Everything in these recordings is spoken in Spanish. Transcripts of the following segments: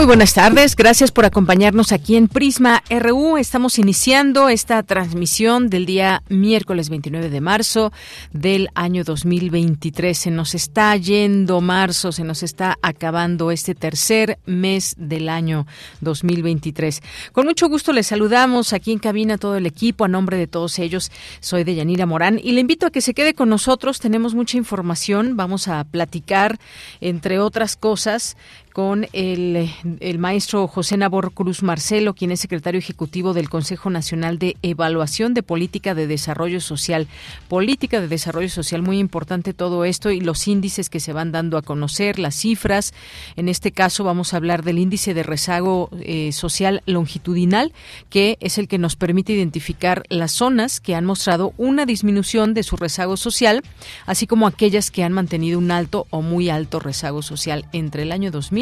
Muy buenas tardes, gracias por acompañarnos aquí en Prisma RU. Estamos iniciando esta transmisión del día miércoles 29 de marzo del año 2023. Se nos está yendo marzo, se nos está acabando este tercer mes del año 2023. Con mucho gusto les saludamos aquí en cabina todo el equipo. A nombre de todos ellos, soy de Yanira Morán y le invito a que se quede con nosotros. Tenemos mucha información. Vamos a platicar, entre otras cosas, con el, maestro José Nabor Cruz Marcelo, quien es secretario ejecutivo del Consejo Nacional de Evaluación de Política de Desarrollo Social. Política de Desarrollo Social, muy importante todo esto y los índices que se van dando a conocer, las cifras. En este caso vamos a hablar del índice de rezago eh, social longitudinal, que es el que nos permite identificar las zonas que han mostrado una disminución de su rezago social, así como aquellas que han mantenido un alto o muy alto rezago social entre el año 2000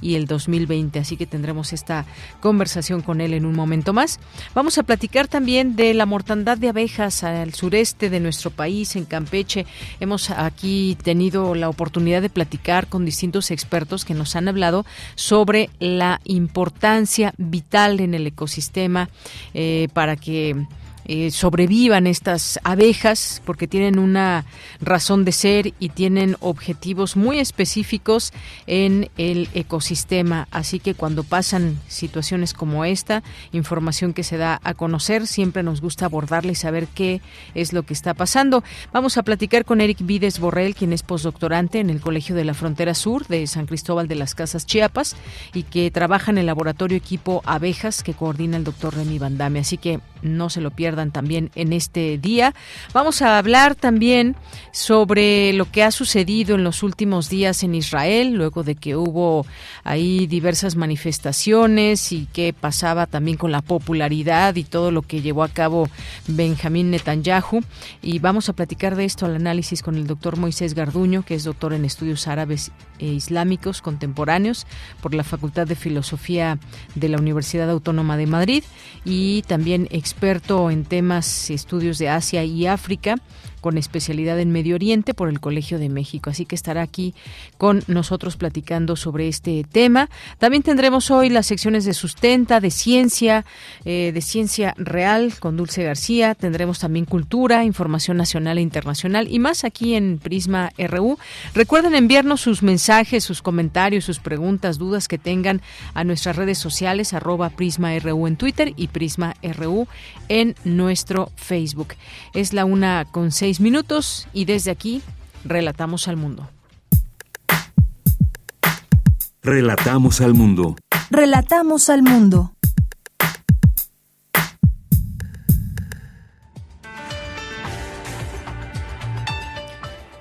y el 2020. Así que tendremos esta conversación con él en un momento más. Vamos a platicar también de la mortandad de abejas al sureste de nuestro país, en Campeche. Hemos aquí tenido la oportunidad de platicar con distintos expertos que nos han hablado sobre la importancia vital en el ecosistema eh, para que eh, sobrevivan estas abejas porque tienen una razón de ser y tienen objetivos muy específicos en el ecosistema. Así que cuando pasan situaciones como esta, información que se da a conocer, siempre nos gusta abordarla y saber qué es lo que está pasando. Vamos a platicar con Eric Vides Borrell, quien es postdoctorante en el Colegio de la Frontera Sur de San Cristóbal de las Casas Chiapas y que trabaja en el laboratorio equipo abejas que coordina el doctor Remy Bandame. Así que no se lo pierdan también en este día. Vamos a hablar también sobre lo que ha sucedido en los últimos días en Israel, luego de que hubo ahí diversas manifestaciones y qué pasaba también con la popularidad y todo lo que llevó a cabo Benjamín Netanyahu. Y vamos a platicar de esto al análisis con el doctor Moisés Garduño, que es doctor en estudios árabes e islámicos contemporáneos por la Facultad de Filosofía de la Universidad Autónoma de Madrid y también experto en temas estudios de Asia y África con especialidad en Medio Oriente por el Colegio de México. Así que estará aquí con nosotros platicando sobre este tema. También tendremos hoy las secciones de sustenta, de ciencia, eh, de ciencia real con Dulce García. Tendremos también cultura, información nacional e internacional y más aquí en Prisma RU. Recuerden enviarnos sus mensajes, sus comentarios, sus preguntas, dudas que tengan a nuestras redes sociales, arroba Prisma RU en Twitter y Prisma RU en nuestro Facebook. Es la una con minutos y desde aquí relatamos al mundo. Relatamos al mundo. Relatamos al mundo.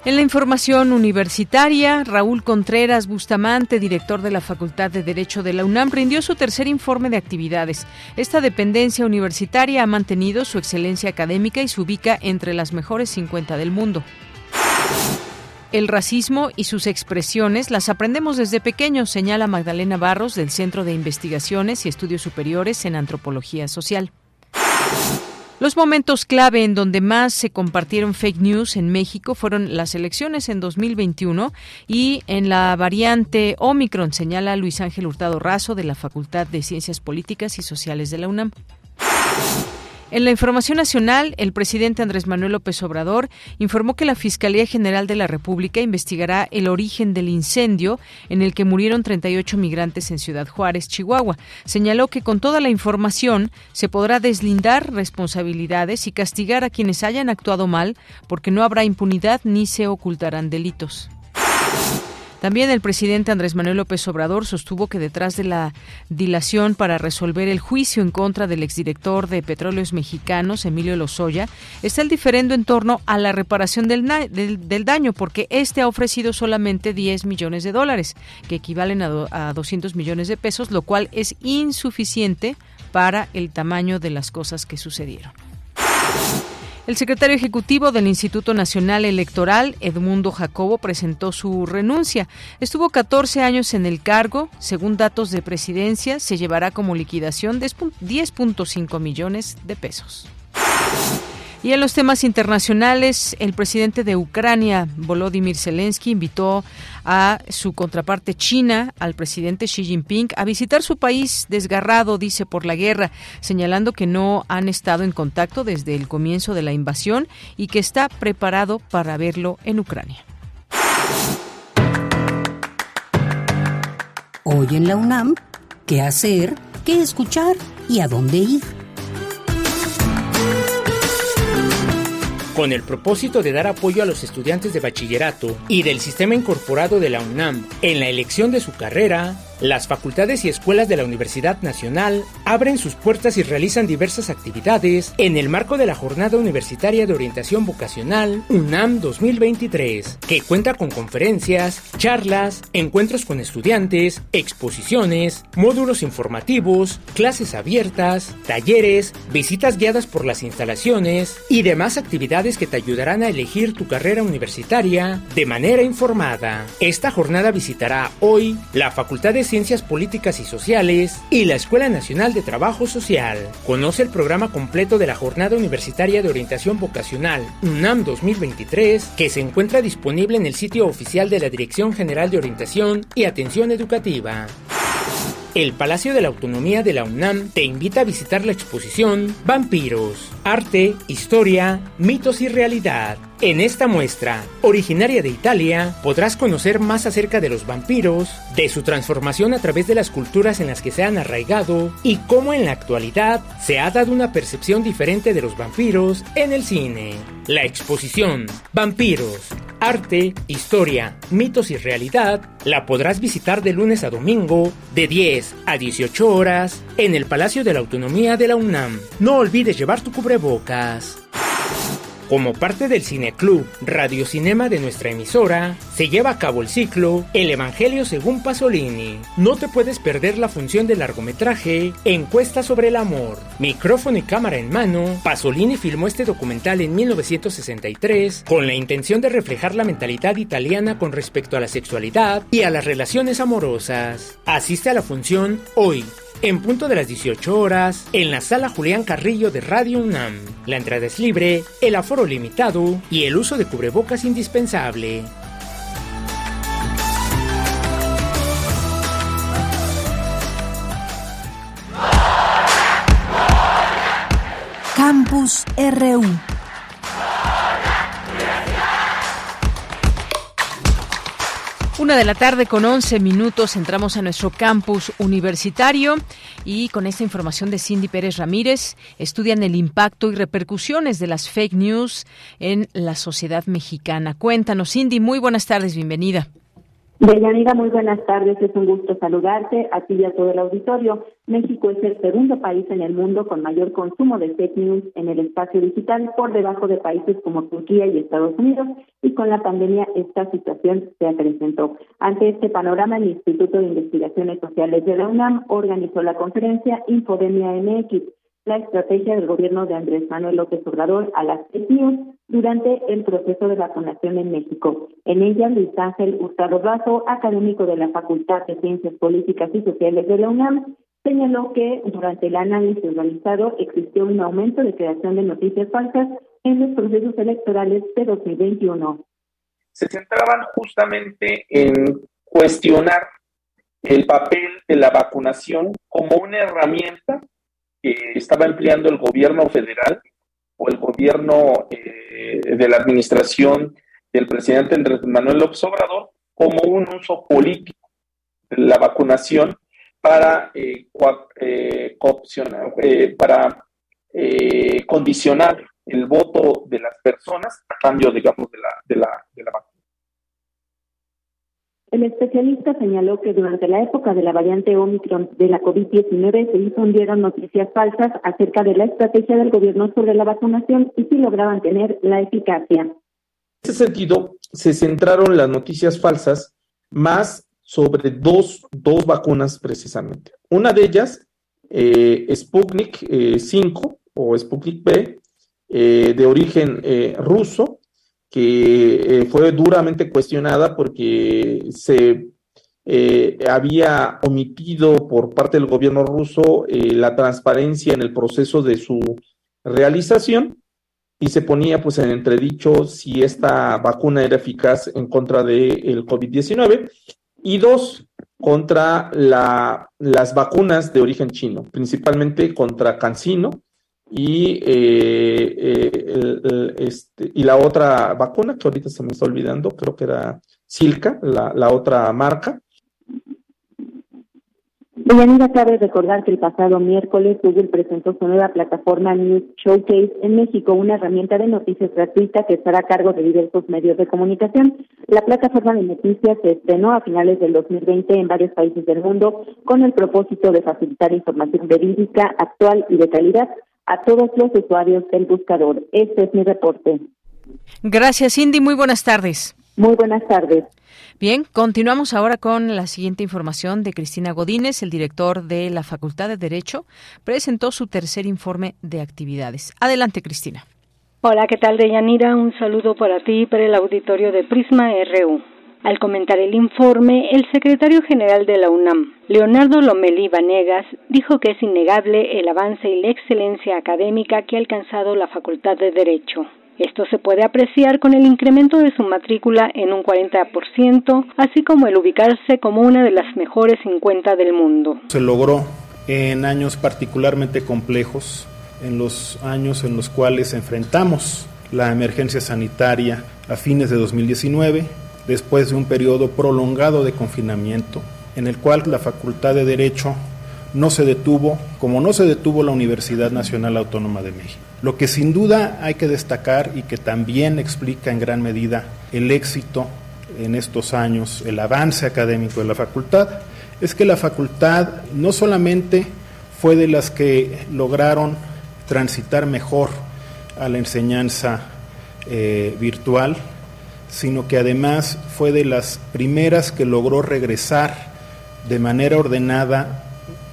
En la información universitaria, Raúl Contreras Bustamante, director de la Facultad de Derecho de la UNAM, rindió su tercer informe de actividades. Esta dependencia universitaria ha mantenido su excelencia académica y se ubica entre las mejores 50 del mundo. El racismo y sus expresiones las aprendemos desde pequeños, señala Magdalena Barros del Centro de Investigaciones y Estudios Superiores en Antropología Social. Los momentos clave en donde más se compartieron fake news en México fueron las elecciones en 2021 y en la variante Omicron, señala Luis Ángel Hurtado Razo de la Facultad de Ciencias Políticas y Sociales de la UNAM. En la información nacional, el presidente Andrés Manuel López Obrador informó que la Fiscalía General de la República investigará el origen del incendio en el que murieron 38 migrantes en Ciudad Juárez, Chihuahua. Señaló que con toda la información se podrá deslindar responsabilidades y castigar a quienes hayan actuado mal porque no habrá impunidad ni se ocultarán delitos. También el presidente Andrés Manuel López Obrador sostuvo que detrás de la dilación para resolver el juicio en contra del exdirector de Petróleos Mexicanos, Emilio Lozoya, está el diferendo en torno a la reparación del, daño, porque este ha ofrecido solamente 10 millones de dólares, que equivalen a, a 200 millones de pesos, lo cual es insuficiente para el tamaño de las cosas que sucedieron. El secretario ejecutivo del Instituto Nacional Electoral, Edmundo Jacobo, presentó su renuncia. Estuvo 14 años en el cargo. Según datos de presidencia, se llevará como liquidación 10.5 millones de pesos. Y en los temas internacionales, el presidente de Ucrania, Volodymyr Zelensky, invitó a su contraparte China, al presidente Xi Jinping, a visitar su país desgarrado, dice, por la guerra, señalando que no han estado en contacto desde el comienzo de la invasión y que está preparado para verlo en Ucrania. Hoy en la UNAM, ¿qué hacer? ¿Qué escuchar? ¿Y a dónde ir? Con el propósito de dar apoyo a los estudiantes de bachillerato y del sistema incorporado de la UNAM en la elección de su carrera, las facultades y escuelas de la Universidad Nacional abren sus puertas y realizan diversas actividades en el marco de la Jornada Universitaria de Orientación Vocacional UNAM 2023, que cuenta con conferencias, charlas, encuentros con estudiantes, exposiciones, módulos informativos, clases abiertas, talleres, visitas guiadas por las instalaciones y demás actividades que te ayudarán a elegir tu carrera universitaria de manera informada. Esta jornada visitará hoy la Facultad de Ciencias Políticas y Sociales y la Escuela Nacional de Trabajo Social. Conoce el programa completo de la Jornada Universitaria de Orientación Vocacional UNAM 2023 que se encuentra disponible en el sitio oficial de la Dirección General de Orientación y Atención Educativa. El Palacio de la Autonomía de la UNAM te invita a visitar la exposición Vampiros, Arte, Historia, Mitos y Realidad en esta muestra, originaria de Italia, podrás conocer más acerca de los vampiros, de su transformación a través de las culturas en las que se han arraigado y cómo en la actualidad se ha dado una percepción diferente de los vampiros en el cine. La exposición Vampiros, Arte, Historia, Mitos y Realidad la podrás visitar de lunes a domingo de 10 a 18 horas en el Palacio de la Autonomía de la UNAM. No olvides llevar tu cubrebocas. Como parte del Cineclub Radio Cinema de nuestra emisora, se lleva a cabo el ciclo El Evangelio según Pasolini. No te puedes perder la función del largometraje Encuesta sobre el amor. Micrófono y cámara en mano, Pasolini filmó este documental en 1963 con la intención de reflejar la mentalidad italiana con respecto a la sexualidad y a las relaciones amorosas. Asiste a la función hoy, en punto de las 18 horas, en la sala Julián Carrillo de Radio UNAM. La entrada es libre, el aforo limitado y el uso de cubrebocas indispensable. Campus RU Una de la tarde con 11 minutos entramos a nuestro campus universitario y con esta información de Cindy Pérez Ramírez estudian el impacto y repercusiones de las fake news en la sociedad mexicana. Cuéntanos, Cindy, muy buenas tardes, bienvenida. Deyanira, muy buenas tardes. Es un gusto saludarte a ti y a todo el auditorio. México es el segundo país en el mundo con mayor consumo de fake news en el espacio digital, por debajo de países como Turquía y Estados Unidos, y con la pandemia esta situación se acrecentó. Ante este panorama, el Instituto de Investigaciones Sociales de la UNAM organizó la conferencia Infodemia MX, la estrategia del gobierno de Andrés Manuel López Obrador a las news durante el proceso de vacunación en México. En ella, Luis Ángel Hurtado Razo, académico de la Facultad de Ciencias Políticas y Sociales de la UNAM, señaló que durante el análisis realizado existió un aumento de creación de noticias falsas en los procesos electorales de 2021. Se centraban justamente en cuestionar el papel de la vacunación como una herramienta que estaba empleando el gobierno federal o el gobierno eh, de la administración del presidente Andrés Manuel López Obrador como un uso político de la vacunación para eh, eh, para condicionar el voto de las personas a cambio, digamos, de la, de la, de la vacuna. El especialista señaló que durante la época de la variante Omicron de la COVID-19 se difundieron noticias falsas acerca de la estrategia del gobierno sobre la vacunación y si lograban tener la eficacia. En ese sentido, se centraron las noticias falsas más sobre dos, dos vacunas precisamente. Una de ellas, eh, Sputnik 5 eh, o Sputnik B, eh, de origen ruso, que eh, fue duramente cuestionada porque se eh, había omitido por parte del gobierno ruso eh, la transparencia en el proceso de su realización y se ponía pues en entredicho si esta vacuna era eficaz en contra del COVID-19 y dos, contra la, las vacunas de origen chino, principalmente contra Cancino, y, eh, eh, este, y la otra vacuna que ahorita se me está olvidando, creo que era Silca, la, la otra marca. Deyanira, cabe recordar que el pasado miércoles Google presentó su nueva plataforma News Showcase en México, una herramienta de noticias gratuita que estará a cargo de diversos medios de comunicación. La plataforma de noticias se estrenó a finales del 2020 en varios países del mundo con el propósito de facilitar información verídica, actual y de calidad a todos los usuarios del buscador. Este es mi reporte. Gracias, Cindy. Muy buenas tardes. Muy buenas tardes. Bien, continuamos ahora con la siguiente información de Cristina Godínez, el director de la Facultad de Derecho, presentó su tercer informe de actividades. Adelante, Cristina. Hola, ¿qué tal, Deyanira? Un saludo para ti y para el auditorio de Prisma RU. Al comentar el informe, el secretario general de la UNAM, Leonardo Lomelí Vanegas, dijo que es innegable el avance y la excelencia académica que ha alcanzado la Facultad de Derecho. Esto se puede apreciar con el incremento de su matrícula en un 40%, así como el ubicarse como una de las mejores 50 del mundo. Se logró en años particularmente complejos, en los años en los cuales enfrentamos la emergencia sanitaria a fines de 2019 después de un periodo prolongado de confinamiento, en el cual la Facultad de Derecho no se detuvo, como no se detuvo la Universidad Nacional Autónoma de México. Lo que sin duda hay que destacar y que también explica en gran medida el éxito en estos años, el avance académico de la facultad, es que la facultad no solamente fue de las que lograron transitar mejor a la enseñanza eh, virtual, sino que además fue de las primeras que logró regresar de manera ordenada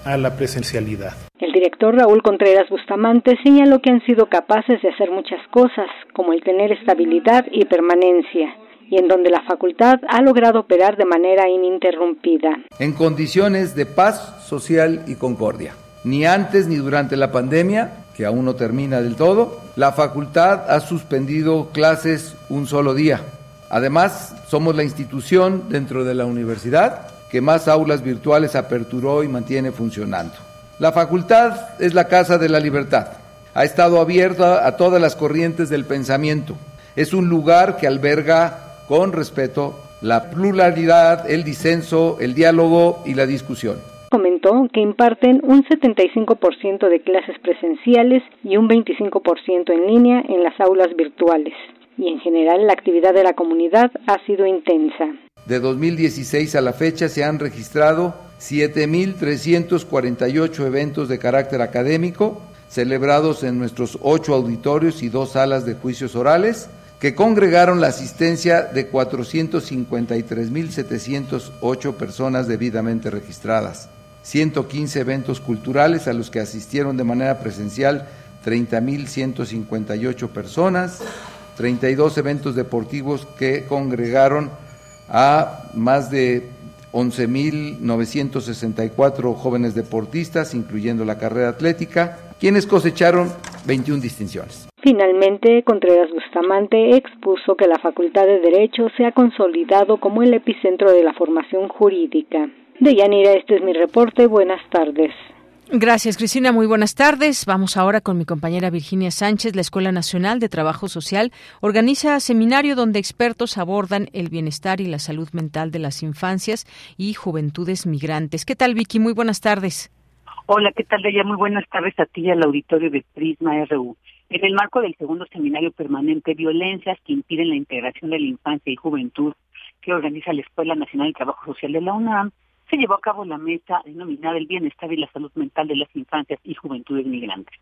a la presencialidad. El director Raúl Contreras Bustamante señaló que han sido capaces de hacer muchas cosas, como el tener estabilidad y permanencia, y en donde la facultad ha logrado operar de manera ininterrumpida. En condiciones de paz social y concordia. Ni antes ni durante la pandemia, que aún no termina del todo, la facultad ha suspendido clases un solo día Además, somos la institución dentro de la universidad que más aulas virtuales aperturó y mantiene funcionando. La facultad es la Casa de la Libertad. Ha estado abierta a todas las corrientes del pensamiento. Es un lugar que alberga con respeto la pluralidad, el disenso, el diálogo y la discusión. Comentó que imparten un 75% de clases presenciales y un 25% en línea en las aulas virtuales y en general la actividad de la comunidad ha sido intensa. De 2016 a la fecha se han registrado 7.348 eventos de carácter académico celebrados en nuestros ocho auditorios y dos salas de juicios orales que congregaron la asistencia de 453.708 personas debidamente registradas, 115 eventos culturales a los que asistieron de manera presencial 30.158 personas, 32 eventos deportivos que congregaron a más de 11.964 jóvenes deportistas, incluyendo la carrera atlética, quienes cosecharon 21 distinciones. Finalmente, Contreras Bustamante expuso que la Facultad de Derecho se ha consolidado como el epicentro de la formación jurídica. De Yanira, este es mi reporte. Buenas tardes. Gracias, Cristina. Muy buenas tardes. Vamos ahora con mi compañera Virginia Sánchez. La Escuela Nacional de Trabajo Social organiza seminario donde expertos abordan el bienestar y la salud mental de las infancias y juventudes migrantes. ¿Qué tal, Vicky? Muy buenas tardes. Hola, ¿qué tal, Ella? Muy buenas tardes a ti y al auditorio de Prisma RU. En el marco del segundo seminario permanente Violencias que impiden la integración de la infancia y juventud que organiza la Escuela Nacional de Trabajo Social de la UNAM, se llevó a cabo la meta denominada El Bienestar y la Salud Mental de las Infancias y Juventudes Migrantes.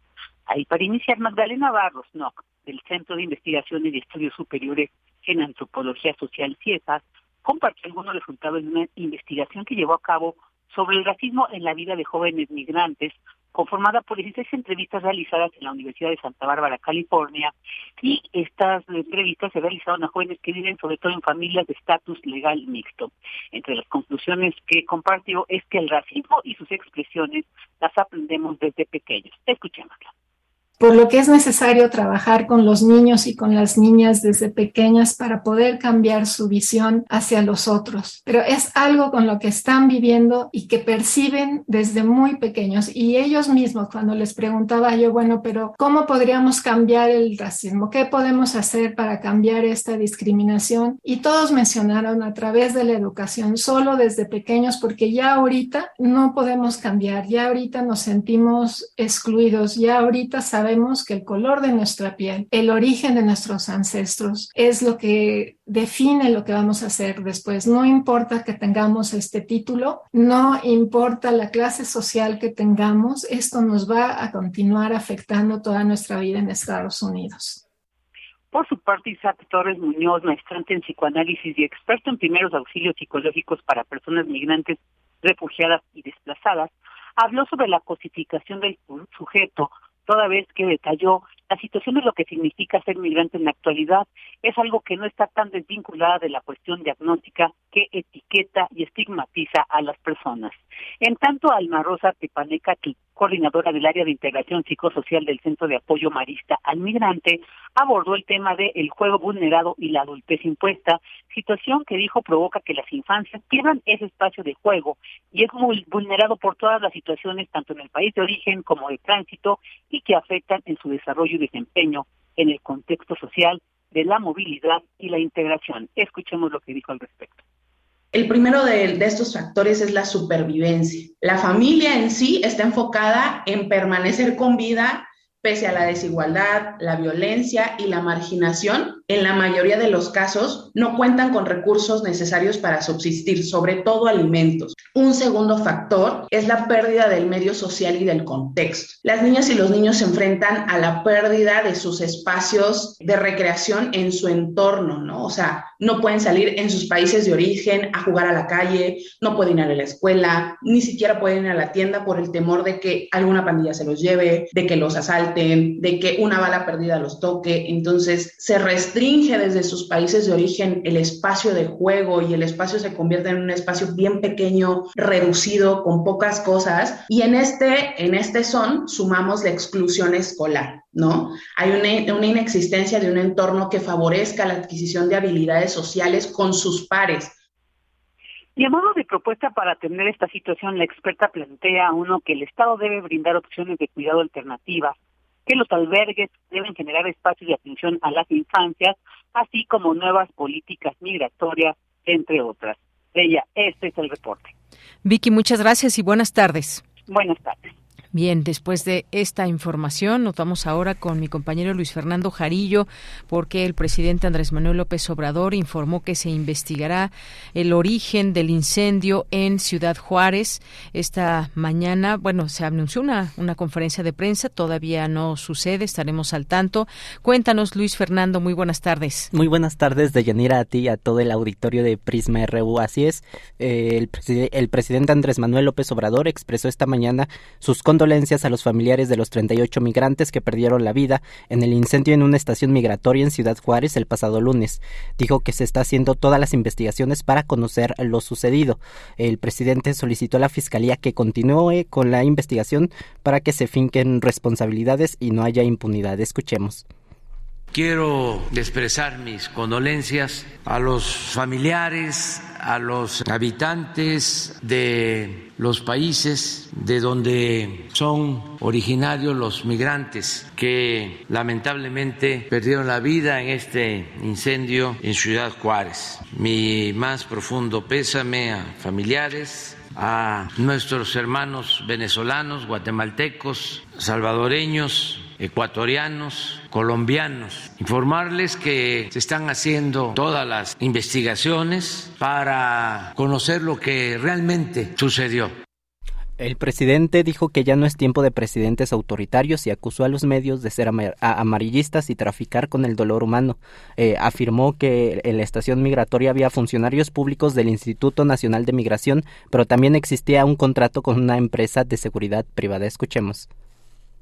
Ahí para iniciar, Magdalena Barros Nock, del Centro de Investigaciones y Estudios Superiores en Antropología Social CIESAS, compartió algunos resultados de una investigación que llevó a cabo sobre el racismo en la vida de jóvenes migrantes, conformada por 16 entrevistas realizadas en la Universidad de Santa Bárbara, California, y estas entrevistas se realizaron a jóvenes que viven sobre todo en familias de estatus legal mixto. Entre las conclusiones que compartió es que el racismo y sus expresiones las aprendemos desde pequeños. Escuchémosla por lo que es necesario trabajar con los niños y con las niñas desde pequeñas para poder cambiar su visión hacia los otros. Pero es algo con lo que están viviendo y que perciben desde muy pequeños. Y ellos mismos, cuando les preguntaba yo, bueno, pero ¿cómo podríamos cambiar el racismo? ¿Qué podemos hacer para cambiar esta discriminación? Y todos mencionaron a través de la educación, solo desde pequeños, porque ya ahorita no podemos cambiar, ya ahorita nos sentimos excluidos, ya ahorita sabemos sabemos que el color de nuestra piel, el origen de nuestros ancestros, es lo que define lo que vamos a hacer después. No importa que tengamos este título, no importa la clase social que tengamos, esto nos va a continuar afectando toda nuestra vida en Estados Unidos. Por su parte, Isaac Torres Muñoz, maestrante en psicoanálisis y experto en primeros auxilios psicológicos para personas migrantes, refugiadas y desplazadas, habló sobre la cosificación del sujeto toda vez que detalló la situación de lo que significa ser migrante en la actualidad es algo que no está tan desvinculada de la cuestión diagnóstica que etiqueta y estigmatiza a las personas. En tanto, Alma Rosa Tepaneca, coordinadora del área de integración psicosocial del Centro de Apoyo Marista al Migrante, abordó el tema de el juego vulnerado y la adultez impuesta, situación que dijo provoca que las infancias pierdan ese espacio de juego y es muy vulnerado por todas las situaciones, tanto en el país de origen como de tránsito, y que afectan en su desarrollo y desempeño en el contexto social de la movilidad y la integración. Escuchemos lo que dijo al respecto. El primero de, estos factores es la supervivencia. La familia en sí está enfocada en permanecer con vida pese a la desigualdad, la violencia y la marginación, en la mayoría de los casos no cuentan con recursos necesarios para subsistir, sobre todo alimentos. Un segundo factor es la pérdida del medio social y del contexto. Las niñas y los niños se enfrentan a la pérdida de sus espacios de recreación en su entorno, ¿no? O sea, no pueden salir en sus países de origen a jugar a la calle, no pueden ir a la escuela, ni siquiera pueden ir a la tienda por el temor de que alguna pandilla se los lleve, de que los asalten de que una bala perdida los toque. Entonces se restringe desde sus países de origen el espacio de juego y el espacio se convierte en un espacio bien pequeño, reducido, con pocas cosas. Y en este, en este son sumamos la exclusión escolar, ¿no? Hay una, una inexistencia de un entorno que favorezca la adquisición de habilidades sociales con sus pares. Y a modo de propuesta para atender esta situación, la experta plantea uno que el Estado debe brindar opciones de cuidado alternativas que los albergues deben generar espacios de atención a las infancias, así como nuevas políticas migratorias, entre otras. Ella, este es el reporte. Vicky, muchas gracias y buenas tardes. Buenas tardes. Bien, después de esta información, nos vamos ahora con mi compañero Luis Fernando Jarillo, porque el presidente Andrés Manuel López Obrador informó que se investigará el origen del incendio en Ciudad Juárez. Esta mañana, bueno, se anunció una, una conferencia de prensa, todavía no sucede, estaremos al tanto. Cuéntanos, Luis Fernando, muy buenas tardes. Muy buenas tardes, de Yanira, a ti y a todo el auditorio de Prisma RU. Así es, eh, el, el presidente Andrés Manuel López Obrador expresó esta mañana sus condolencias condolencias a los familiares de los 38 migrantes que perdieron la vida en el incendio en una estación migratoria en Ciudad Juárez el pasado lunes. Dijo que se está haciendo todas las investigaciones para conocer lo sucedido. El presidente solicitó a la Fiscalía que continúe con la investigación para que se finquen responsabilidades y no haya impunidad. Escuchemos. Quiero expresar mis condolencias a los familiares, a los habitantes de los países de donde son originarios los migrantes que lamentablemente perdieron la vida en este incendio en Ciudad Juárez. Mi más profundo pésame a familiares, a nuestros hermanos venezolanos, guatemaltecos, salvadoreños, ecuatorianos, colombianos. Informarles que se están haciendo todas las investigaciones para conocer lo que realmente sucedió. El presidente dijo que ya no es tiempo de presidentes autoritarios y acusó a los medios de ser amarillistas y traficar con el dolor humano. Eh, afirmó que en la estación migratoria había funcionarios públicos del Instituto Nacional de Migración, pero también existía un contrato con una empresa de seguridad privada. Escuchemos.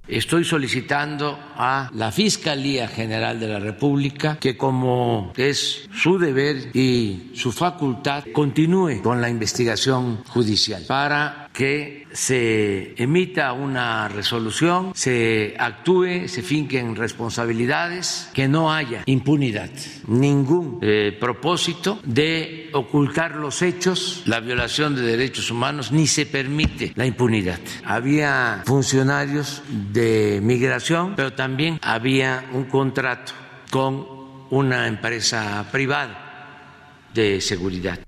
Estoy solicitando a la Fiscalía General de la República que como es su deber y su facultad continúe con la investigación judicial para que se emita una resolución, se actúe, se finquen responsabilidades, que no haya impunidad, ningún eh, propósito de ocultar los hechos, la violación de derechos humanos, ni se permite la impunidad. Había funcionarios de migración, pero también había un contrato con una empresa privada de seguridad.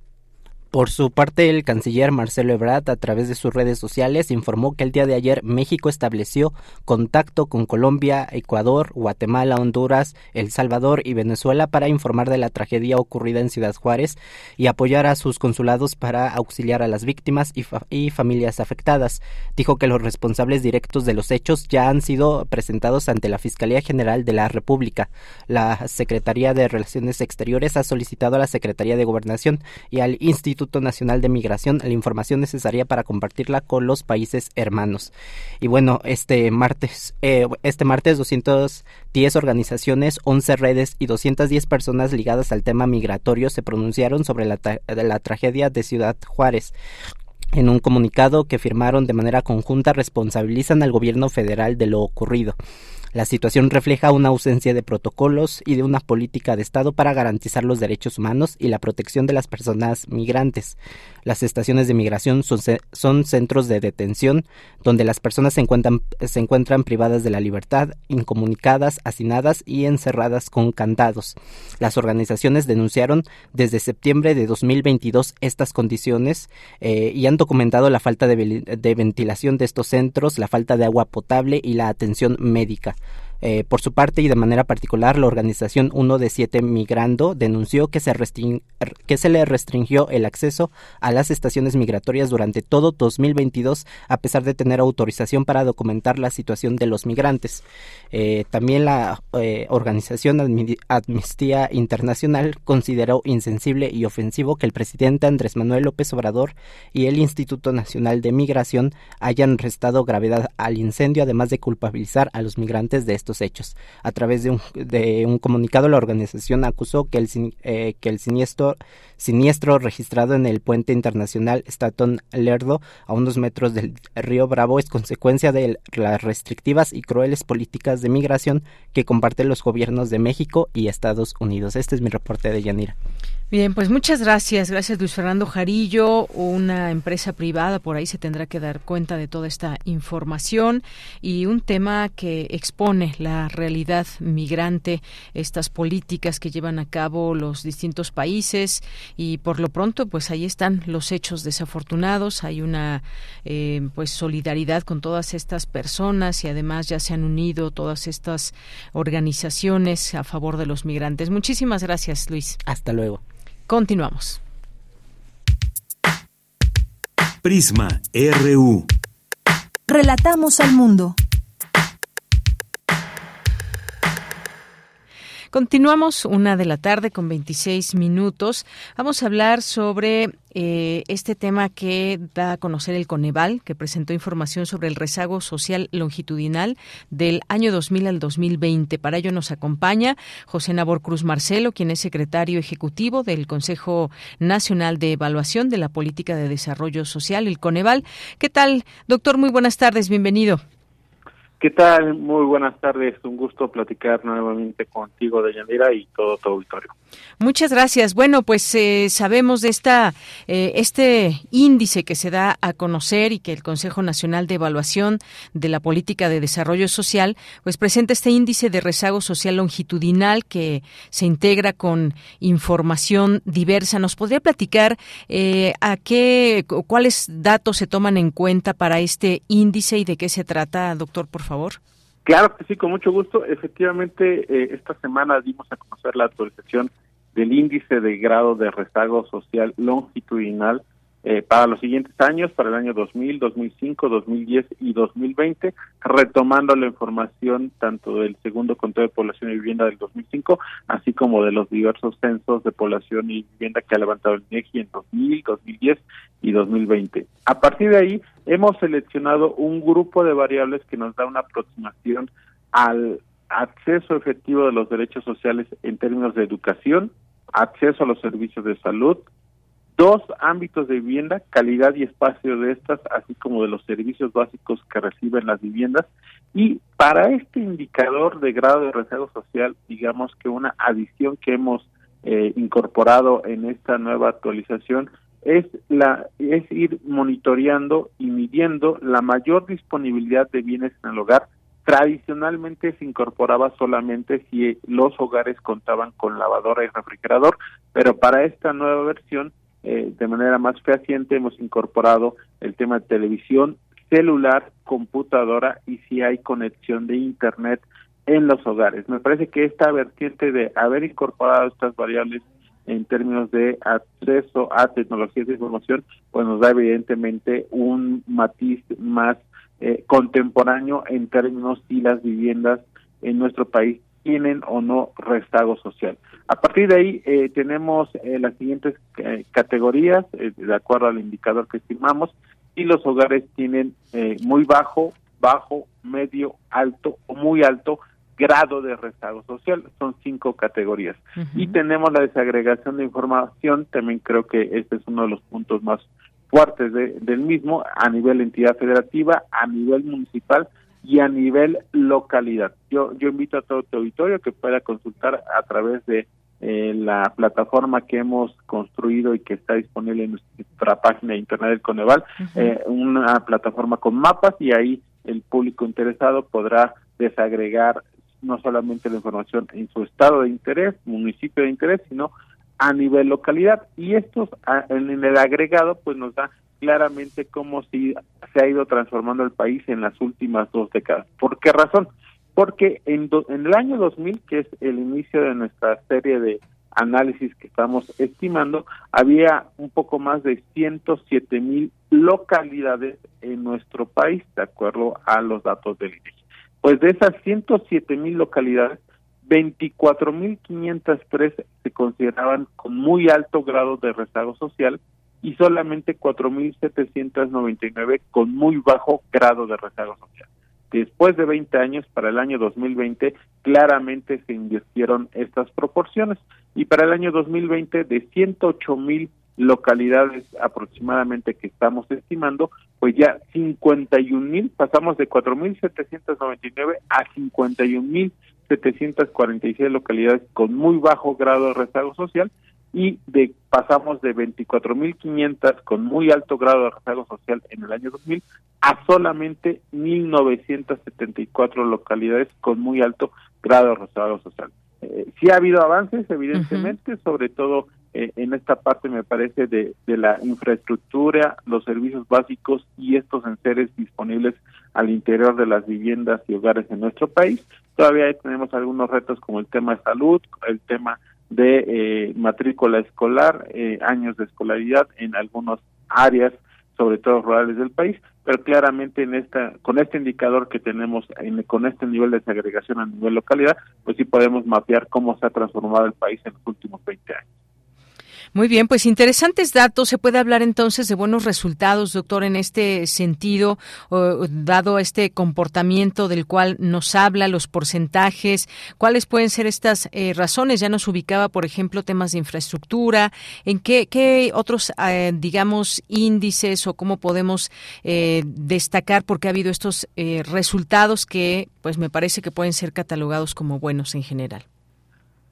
Por su parte, el canciller Marcelo Ebrard, a través de sus redes sociales, informó que el día de ayer México estableció contacto con Colombia, Ecuador, Guatemala, Honduras, El Salvador y Venezuela para informar de la tragedia ocurrida en Ciudad Juárez y apoyar a sus consulados para auxiliar a las víctimas y, familias afectadas. Dijo que los responsables directos de los hechos ya han sido presentados ante la Fiscalía General de la República. La Secretaría de Relaciones Exteriores ha solicitado a la Secretaría de Gobernación y al Instituto Nacional de Migración la información necesaria para compartirla con los países hermanos. Y bueno, este martes, eh, este martes 210 organizaciones, 11 redes y 210 personas ligadas al tema migratorio se pronunciaron sobre la, la tragedia de Ciudad Juárez. En un comunicado que firmaron de manera conjunta responsabilizan al gobierno federal de lo ocurrido. La situación refleja una ausencia de protocolos y de una política de Estado para garantizar los derechos humanos y la protección de las personas migrantes. Las estaciones de migración son, centros de detención donde las personas se encuentran, se encuentran privadas de la libertad, incomunicadas, hacinadas y encerradas con candados. Las organizaciones denunciaron desde septiembre de 2022 estas condiciones eh, y han documentado la falta de ventilación de estos centros, la falta de agua potable y la atención médica. Eh, por su parte y de manera particular, la organización 1 de 7 Migrando denunció que se, le restringió el acceso a las estaciones migratorias durante todo 2022, a pesar de tener autorización para documentar la situación de los migrantes. Eh, también la eh, organización Amnistía Internacional consideró insensible y ofensivo que el presidente Andrés Manuel López Obrador y el Instituto Nacional de Migración hayan restado gravedad al incendio, además de culpabilizar a los migrantes de estos hechos. A través de un, de un comunicado, la organización acusó que el, eh, que el siniestro, siniestro registrado en el puente internacional Staton Lerdo, a unos metros del río Bravo, es consecuencia de las restrictivas y crueles políticas de migración que comparten los gobiernos de México y Estados Unidos. Este es mi reporte de Yanira. Bien, pues muchas gracias. Gracias Luis Fernando Jarillo. Una empresa privada por ahí se tendrá que dar cuenta de toda esta información y un tema que expone la realidad migrante, estas políticas que llevan a cabo los distintos países y por lo pronto pues ahí están los hechos desafortunados. Hay una eh, pues solidaridad con todas estas personas y además ya se han unido todas estas organizaciones a favor de los migrantes. Muchísimas gracias Luis. Hasta luego. Continuamos. Prisma RU. Relatamos al mundo. Continuamos una de la tarde con 26 minutos. Vamos a hablar sobre eh, este tema que da a conocer el Coneval, que presentó información sobre el rezago social longitudinal del año 2000 al 2020. Para ello nos acompaña José Nabor Cruz Marcelo, quien es secretario ejecutivo del Consejo Nacional de Evaluación de la Política de Desarrollo Social, el Coneval. ¿Qué tal, doctor? Muy buenas tardes, bienvenido. ¿Qué tal? Muy buenas tardes. Un gusto platicar nuevamente contigo, Deyanira, y todo tu auditorio. Muchas gracias. Bueno, pues eh, sabemos de esta eh, este índice que se da a conocer y que el Consejo Nacional de Evaluación de la Política de Desarrollo Social pues presenta este índice de rezago social longitudinal que se integra con información diversa. ¿Nos podría platicar eh, a qué cuáles datos se toman en cuenta para este índice y de qué se trata, doctor, por favor? Claro que sí, con mucho gusto. Efectivamente, eh, esta semana dimos a conocer la actualización del índice de grado de rezago social longitudinal eh, para los siguientes años, para el año 2000, 2005, 2010 y 2020, retomando la información tanto del segundo conteo de población y vivienda del 2005, así como de los diversos censos de población y vivienda que ha levantado el INEGI en 2000, 2010 y 2020. A partir de ahí, hemos seleccionado un grupo de variables que nos da una aproximación al acceso efectivo de los derechos sociales en términos de educación, acceso a los servicios de salud, dos ámbitos de vivienda, calidad y espacio de estas, así como de los servicios básicos que reciben las viviendas. Y para este indicador de grado de rezago social, digamos que una adición que hemos eh, incorporado en esta nueva actualización es la es ir monitoreando y midiendo la mayor disponibilidad de bienes en el hogar. Tradicionalmente se incorporaba solamente si los hogares contaban con lavadora y refrigerador, pero para esta nueva versión eh, de manera más fehaciente hemos incorporado el tema de televisión, celular, computadora y si hay conexión de internet en los hogares. Me parece que esta vertiente de haber incorporado estas variables en términos de acceso a tecnologías de información, pues nos da evidentemente un matiz más eh, contemporáneo en términos si las viviendas en nuestro país tienen o no rezago social. A partir de ahí eh, tenemos eh, las siguientes eh, categorías, de acuerdo al indicador que estimamos, y los hogares tienen muy bajo, bajo, medio, alto o muy alto grado de rezago social. Son cinco categorías. Y tenemos la desagregación de información, también creo que este es uno de los puntos más fuertes del mismo, a nivel entidad federativa, a nivel municipal, y a nivel localidad. Yo, yo invito a todo tu auditorio que pueda consultar a través de eh, la plataforma que hemos construido y que está disponible en nuestra página de internet del Coneval, eh, una plataforma con mapas y ahí el público interesado podrá desagregar no solamente la información en su estado de interés, municipio de interés, sino a nivel localidad. Y estos en el agregado pues nos da claramente cómo se ha ido transformando el país en las últimas dos décadas. ¿Por qué razón? Porque en, en el año 2000, que es el inicio de nuestra serie de análisis que estamos estimando, había un poco más de 107 mil localidades en nuestro país, de acuerdo a los datos del INEGI. Pues de esas 107 mil localidades, 24.503 se consideraban con muy alto grado de rezago social y solamente 4.799 con muy bajo grado de rezago social. Después de 20 años, para el año 2020, claramente se invirtieron estas proporciones y para el año 2020 de 108 mil localidades aproximadamente que estamos estimando, pues ya 51 mil, pasamos de 4.799 a 51 mil 746 localidades con muy bajo grado de rezago social y de pasamos de 24.500 con muy alto grado de rezago social en el año 2000 a solamente 1.974 localidades con muy alto grado de rezago social. Eh, sí ha habido avances, evidentemente, sobre todo eh, en esta parte, me parece, de, de la infraestructura, los servicios básicos y estos enseres disponibles al interior de las viviendas y hogares en nuestro país. Todavía tenemos algunos retos como el tema de salud, el tema de eh, matrícula escolar, eh, años de escolaridad en algunas áreas, sobre todo rurales del país, pero claramente en esta, con este indicador que tenemos, con este nivel de segregación a nivel localidad, pues sí podemos mapear cómo se ha transformado el país en los últimos 20 años. Muy bien, pues interesantes datos. Se puede hablar entonces de buenos resultados, doctor, en este sentido, dado este comportamiento del cual nos habla, los porcentajes, cuáles pueden ser estas eh, razones. Ya nos ubicaba, por ejemplo, temas de infraestructura, en qué, qué otros, eh, digamos, índices o cómo podemos eh, destacar porque ha habido estos resultados que, pues, me parece que pueden ser catalogados como buenos en general.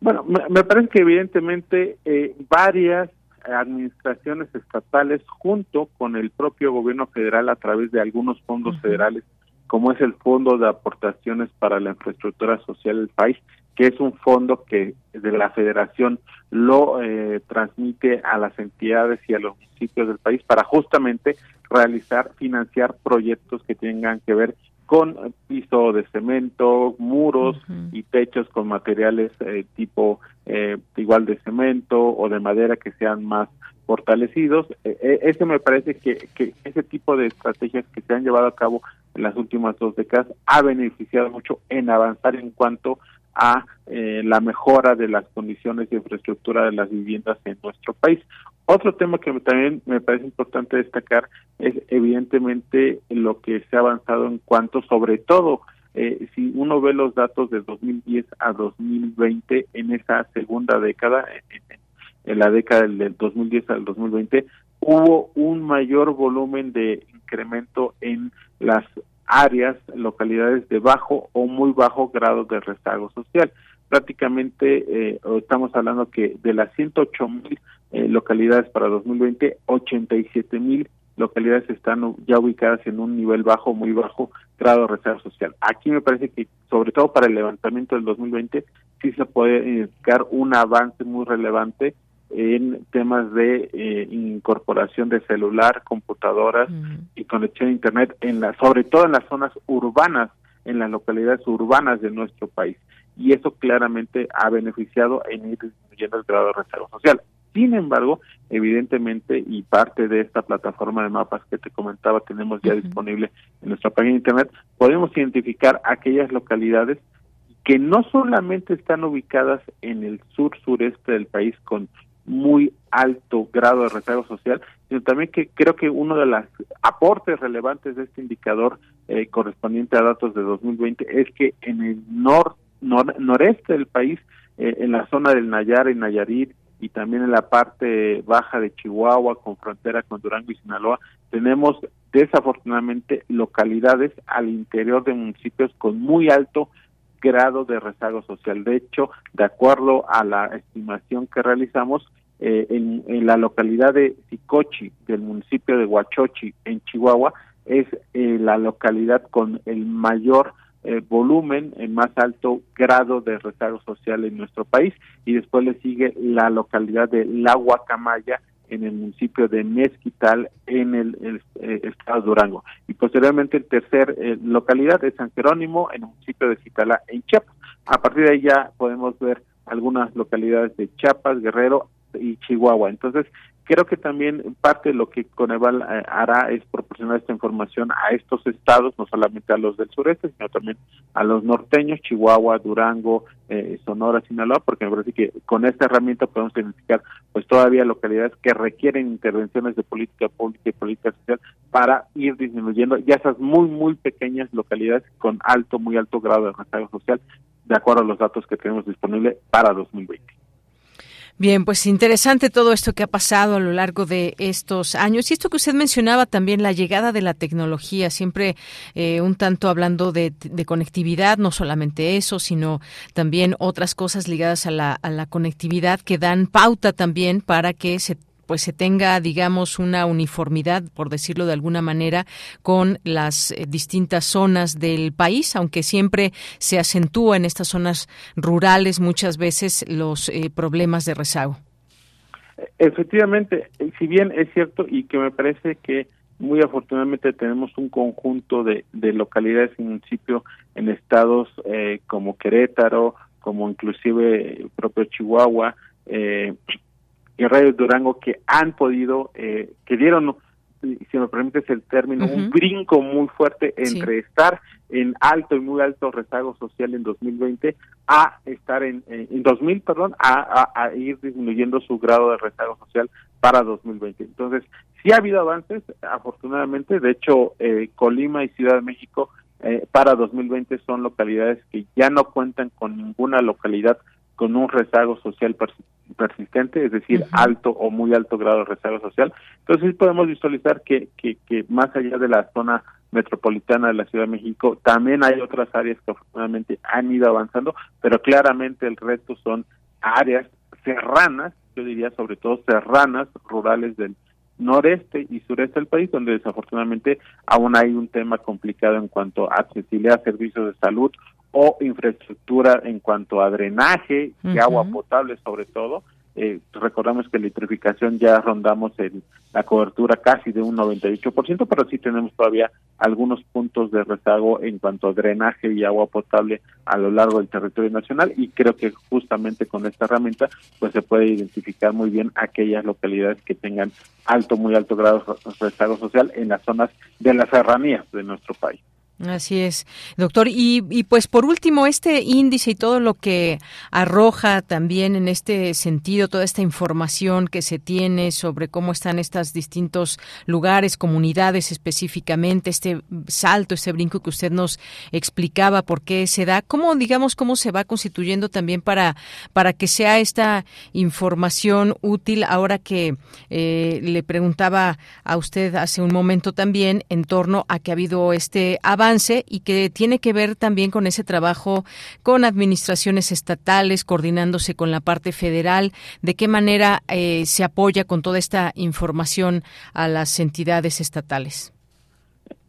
Bueno, me, parece que evidentemente eh, varias administraciones estatales junto con el propio gobierno federal a través de algunos fondos federales, como es el Fondo de Aportaciones para la Infraestructura Social del país, que es un fondo que de la federación lo eh, transmite a las entidades y a los municipios del país para justamente realizar, financiar proyectos que tengan que ver con piso de cemento, muros y techos con materiales eh, tipo eh, igual de cemento o de madera que sean más fortalecidos. Eh, ese me parece que, que ese tipo de estrategias que se han llevado a cabo en las últimas dos décadas ha beneficiado mucho en avanzar en cuanto a la mejora de las condiciones de infraestructura de las viviendas en nuestro país. Otro tema que también me parece importante destacar es evidentemente lo que se ha avanzado en cuanto, sobre todo, eh, si uno ve los datos de 2010 a 2020 en esa segunda década, en, la década del 2010 al 2020, hubo un mayor volumen de incremento en las áreas, localidades de bajo o muy bajo grado de rezago social. Prácticamente eh, estamos hablando que de las 108 mil eh, localidades para 2020, 87 mil localidades están ya ubicadas en un nivel bajo, muy bajo grado de reserva social. Aquí me parece que, sobre todo para el levantamiento del 2020, sí se puede indicar un avance muy relevante en temas de eh, incorporación de celular, computadoras y conexión a internet en la, sobre todo en las zonas urbanas, en las localidades urbanas de nuestro país. Y eso claramente ha beneficiado en ir disminuyendo el grado de reserva social. Sin embargo, evidentemente, y parte de esta plataforma de mapas que te comentaba tenemos ya disponible en nuestra página de internet, podemos identificar aquellas localidades que no solamente están ubicadas en el sur sureste del país con muy alto grado de rezago social, sino también que creo que uno de los aportes relevantes de este indicador eh, correspondiente a datos de 2020 es que en el nor, noreste del país, eh, en la zona del Nayar y Nayarit, y también en la parte baja de Chihuahua con frontera con Durango y Sinaloa, tenemos desafortunadamente localidades al interior de municipios con muy alto grado de rezago social. De hecho, de acuerdo a la estimación que realizamos, eh, en, la localidad de Sicochi, del municipio de Huachochi, en Chihuahua, es eh, la localidad con el mayor eh, volumen, en más alto grado de rezago social en nuestro país y después le sigue la localidad de La Guacamaya en el municipio de Mezquital en el, eh, estado de Durango y posteriormente el tercer eh, localidad es San Jerónimo en el municipio de Citala en Chiapas. A partir de ahí ya podemos ver algunas localidades de Chiapas, Guerrero y Chihuahua. Entonces, creo que también parte de lo que Coneval eh, hará es proporcionar esta información a estos estados, no solamente a los del sureste, sino también a los norteños, Chihuahua, Durango, eh, Sonora, Sinaloa, porque me parece que con esta herramienta podemos identificar pues todavía localidades que requieren intervenciones de política pública y política social para ir disminuyendo ya esas muy, muy pequeñas localidades con alto, muy alto grado de rezago social, de acuerdo a los datos que tenemos disponibles para 2020. Bien, pues interesante todo esto que ha pasado a lo largo de estos años. Y esto que usted mencionaba también, la llegada de la tecnología, siempre eh, un tanto hablando de, conectividad, no solamente eso, sino también otras cosas ligadas a la, a la conectividad que dan pauta también para que se pues se tenga, digamos, una uniformidad, por decirlo de alguna manera, con las eh, distintas zonas del país, aunque siempre se acentúa en estas zonas rurales muchas veces los eh, problemas de rezago. Efectivamente, eh, si bien es cierto y que me parece que muy afortunadamente tenemos un conjunto de, localidades y municipios en estados como Querétaro, como inclusive propio Chihuahua, eh, y Radio Durango que han podido, eh, que dieron, si me permites el término, un brinco muy fuerte entre estar en alto y muy alto rezago social en 2020 a estar en, en 2000, perdón, a, a, ir disminuyendo su grado de rezago social para 2020. Entonces, sí ha habido avances, afortunadamente, de hecho, eh, Colima y Ciudad de México eh, para 2020 son localidades que ya no cuentan con ninguna localidad con un rezago social persistente, es decir, alto o muy alto grado de rezago social. Entonces podemos visualizar que, que, que más allá de la zona metropolitana de la Ciudad de México, también hay otras áreas que afortunadamente han ido avanzando, pero claramente el reto son áreas serranas, yo diría sobre todo serranas, rurales del noreste y sureste del país, donde desafortunadamente aún hay un tema complicado en cuanto a accesibilidad a servicios de salud o infraestructura en cuanto a drenaje y agua potable sobre todo, Eh, recordamos que la electrificación ya rondamos en la cobertura casi de un 98%, pero sí tenemos todavía algunos puntos de rezago en cuanto a drenaje y agua potable a lo largo del territorio nacional y creo que justamente con esta herramienta pues se puede identificar muy bien aquellas localidades que tengan alto, muy alto grado de rezago social en las zonas de las serranías de nuestro país. Así es, doctor. Y, y, pues por último, este índice y todo lo que arroja también en este sentido, toda esta información que se tiene sobre cómo están estos distintos lugares, comunidades específicamente, este salto, este brinco que usted nos explicaba, por qué se da, cómo, digamos, cómo se va constituyendo también para, para que sea esta información útil ahora que eh, le preguntaba a usted hace un momento también en torno a que ha habido este avance y que tiene que ver también con ese trabajo con administraciones estatales, coordinándose con la parte federal, de qué manera eh, se apoya con toda esta información a las entidades estatales.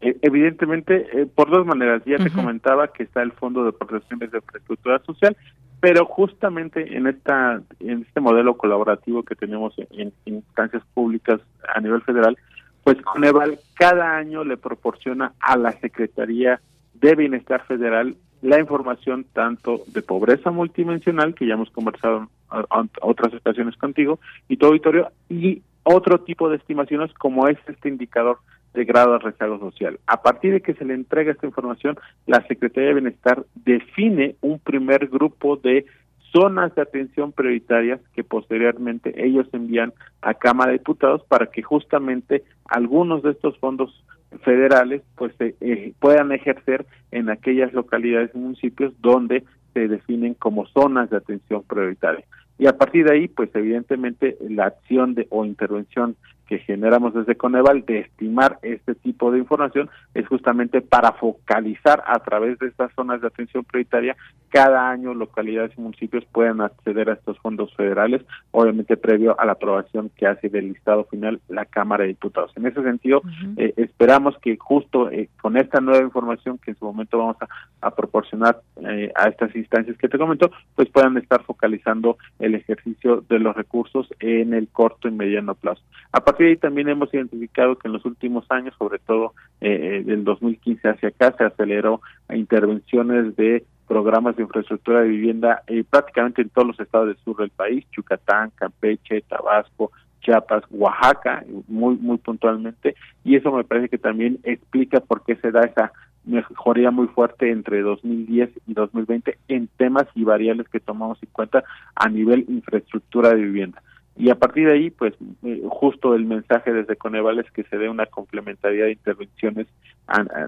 E, evidentemente, eh, por dos maneras. Ya te comentaba que está el Fondo de Protecciones de Infraestructura Social, pero justamente en esta en este modelo colaborativo que tenemos en instancias públicas a nivel federal, pues Coneval cada año le proporciona a la Secretaría de Bienestar Federal la información tanto de pobreza multidimensional, que ya hemos conversado en otras ocasiones contigo, y tu auditorio, y otro tipo de estimaciones como es este indicador de grado de rezago social. A partir de que se le entrega esta información, la Secretaría de Bienestar define un primer grupo de zonas de atención prioritarias que posteriormente ellos envían a Cámara de Diputados para que justamente algunos de estos fondos federales pues eh, puedan ejercer en aquellas localidades y municipios donde se definen como zonas de atención prioritaria. Y a partir de ahí, pues evidentemente la acción de o intervención que generamos desde Coneval de estimar este tipo de información es justamente para focalizar a través de estas zonas de atención prioritaria cada año localidades y municipios pueden acceder a estos fondos federales, obviamente previo a la aprobación que hace del listado final la Cámara de Diputados. En ese sentido, eh, esperamos que justo eh, con esta nueva información que en su momento vamos a, proporcionar eh, a estas instancias que te comento, pues puedan estar focalizando el ejercicio de los recursos en el corto y mediano plazo. A partir ahí también hemos identificado que en los últimos años, sobre todo del 2015 hacia acá, se aceleró a intervenciones de programas de infraestructura de vivienda eh, prácticamente en todos los estados del sur del país, Yucatán, Campeche, Tabasco, Chiapas, Oaxaca, muy muy puntualmente, y eso me parece que también explica por qué se da esa mejoría muy fuerte entre 2010 y 2020 en temas y variables que tomamos en cuenta a nivel infraestructura de vivienda y a partir de ahí, pues eh, justo el mensaje desde Coneval es que se dé una complementariedad de intervenciones,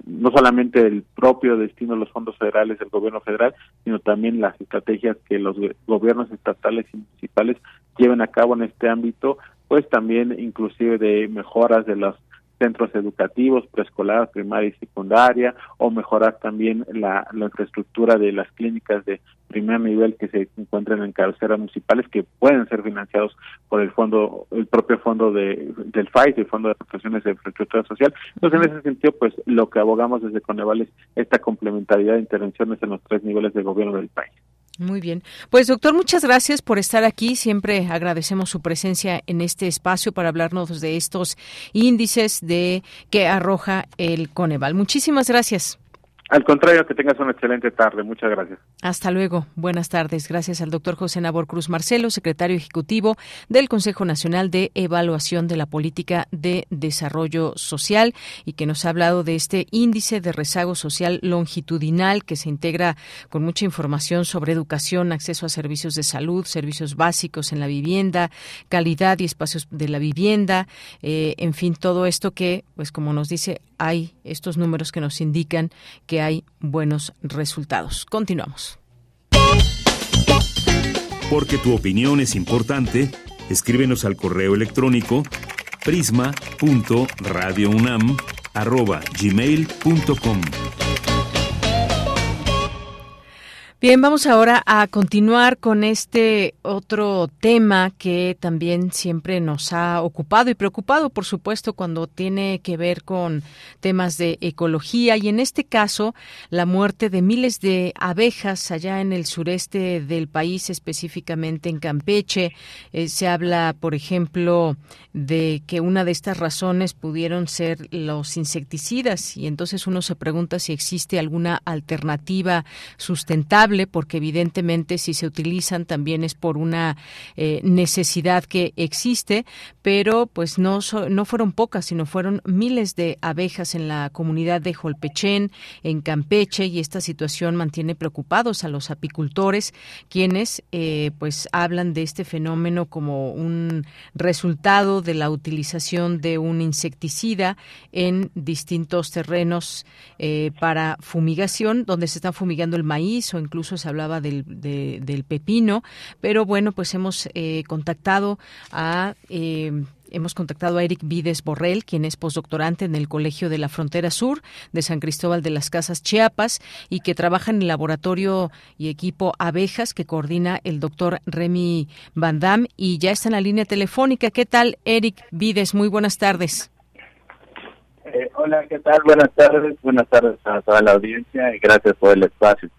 no solamente del propio destino de los fondos federales del gobierno federal, sino también las estrategias que los gobiernos estatales y municipales lleven a cabo en este ámbito, pues también inclusive de mejoras de los centros educativos, preescolar, primaria y secundaria, o mejorar también la, infraestructura de las clínicas de primer nivel que se encuentran en cabeceras municipales que pueden ser financiados por el fondo, el propio fondo de, del FAIS, el Fondo de Protecciones de Infraestructura Social. Entonces, en ese sentido, pues lo que abogamos desde Coneval es esta complementariedad de intervenciones en los tres niveles de gobierno del país. Muy bien. Pues doctor, muchas gracias por estar aquí. Siempre agradecemos su presencia en este espacio para hablarnos de estos índices de que arroja el Coneval. Muchísimas gracias. Al contrario, que tengas una excelente tarde. Muchas gracias. Hasta luego. Buenas tardes. Gracias al doctor José Nabor Cruz Marcelo, secretario ejecutivo del Consejo Nacional de Evaluación de la Política de Desarrollo Social y que nos ha hablado de este índice de rezago social longitudinal que se integra con mucha información sobre educación, acceso a servicios de salud, servicios básicos en la vivienda, calidad y espacios de la vivienda, eh, en fin, todo esto que, pues como nos dice, hay estos números que nos indican que hay buenos resultados. Continuamos. Porque tu opinión es importante, escríbenos al correo electrónico prisma.radiounam@gmail.com. Bien, vamos ahora a continuar con este otro tema que también siempre nos ha ocupado y preocupado, por supuesto, cuando tiene que ver con temas de ecología y en este caso la muerte de miles de abejas allá en el sureste del país, específicamente en Campeche. Eh, se habla, por ejemplo, de que una de estas razones pudieron ser los insecticidas y entonces uno se pregunta si existe alguna alternativa sustentable porque evidentemente si se utilizan también es por una eh, necesidad que existe, pero pues no, no fueron pocas, sino fueron miles de abejas en la comunidad de Jolpechén, en Campeche, y esta situación mantiene preocupados a los apicultores, quienes eh, pues hablan de este fenómeno como un resultado de la utilización de un insecticida en distintos terrenos eh, para fumigación, donde se está fumigando el maíz o incluso se hablaba del, del pepino, pero bueno, pues hemos eh, contactado a... Eh, hemos contactado a Eric Vides Borrell, quien es postdoctorante en el Colegio de la Frontera Sur de San Cristóbal de las Casas Chiapas y que trabaja en el laboratorio y equipo Abejas que coordina el doctor Remy Van Damme y ya está en la línea telefónica. ¿Qué tal, Eric Vides? Muy buenas tardes. Eh, hola, ¿qué tal? Buenas tardes. Buenas tardes a toda la audiencia y gracias por el espacio.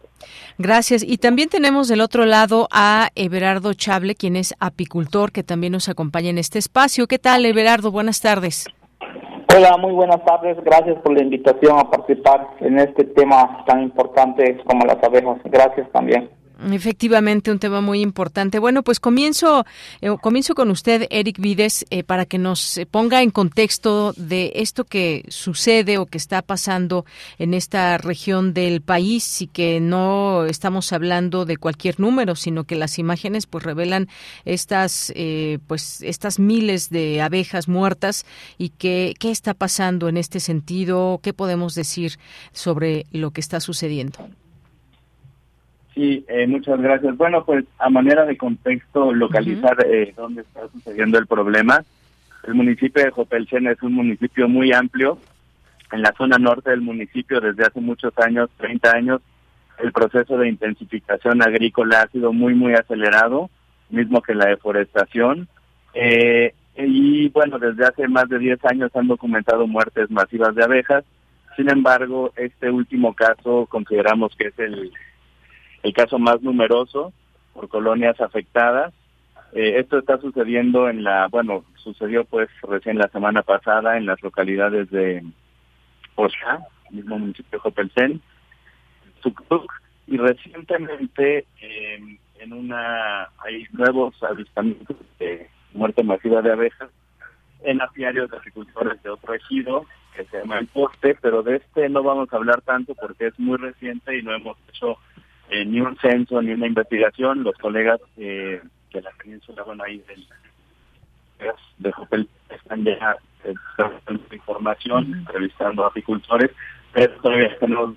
Gracias. Y también tenemos del otro lado a Everardo Chable, quien es apicultor, que también nos acompaña en este espacio. ¿Qué tal, Everardo? Buenas tardes. Hola, muy buenas tardes. Gracias por la invitación a participar en este tema tan importante como las abejas. Gracias también. Efectivamente, un tema muy importante. Bueno, pues comienzo, eh, comienzo con usted, Eric Vides, eh, para que nos eh, ponga en contexto de esto que sucede o que está pasando en esta región del país y que no estamos hablando de cualquier número, sino que las imágenes pues revelan estas, pues estas miles de abejas muertas y que qué está pasando en este sentido, qué podemos decir sobre lo que está sucediendo. Sí, eh, muchas gracias. Bueno, pues a manera de contexto, localizar eh, dónde está sucediendo el problema. El municipio de Jopelchen es un municipio muy amplio. En la zona norte del municipio, desde hace muchos años, 30 años, el proceso de intensificación agrícola ha sido muy, muy acelerado, mismo que la deforestación. Eh, y bueno, desde hace más de 10 años han documentado muertes masivas de abejas. Sin embargo, este último caso consideramos que es el el caso más numeroso por colonias afectadas. Eh, esto está sucediendo en la, bueno, sucedió pues recién la semana pasada en las localidades de Osha, mismo municipio de Jopelsen, Tuktuk, y recientemente eh, en una, hay nuevos avistamientos de muerte masiva de abejas en apiarios de agricultores de otro ejido que se llama El Poste, pero de este no vamos a hablar tanto porque es muy reciente y no hemos hecho eh, ni un censo ni una investigación. Los colegas eh, de la península, bueno, ahí del, de Jopel están ya eh, información, entrevistando a apicultores, pero todavía tenemos,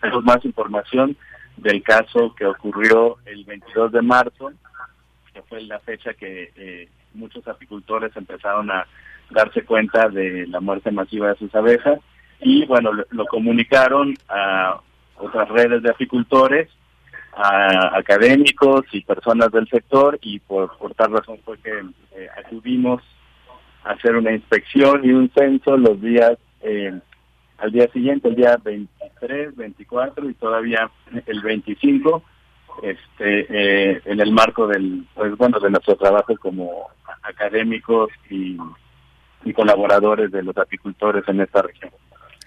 tenemos más información del caso que ocurrió el 22 de marzo, que fue la fecha que eh, muchos apicultores empezaron a darse cuenta de la muerte masiva de sus abejas y bueno, lo comunicaron a otras redes de apicultores, a académicos y personas del sector y por, tal razón fue que eh, acudimos a hacer una inspección y un censo los días eh, al día siguiente, el día 23, 24 y todavía el 25 este eh, en el marco del pues bueno de nuestro trabajo como académicos y, y colaboradores de los apicultores en esta región.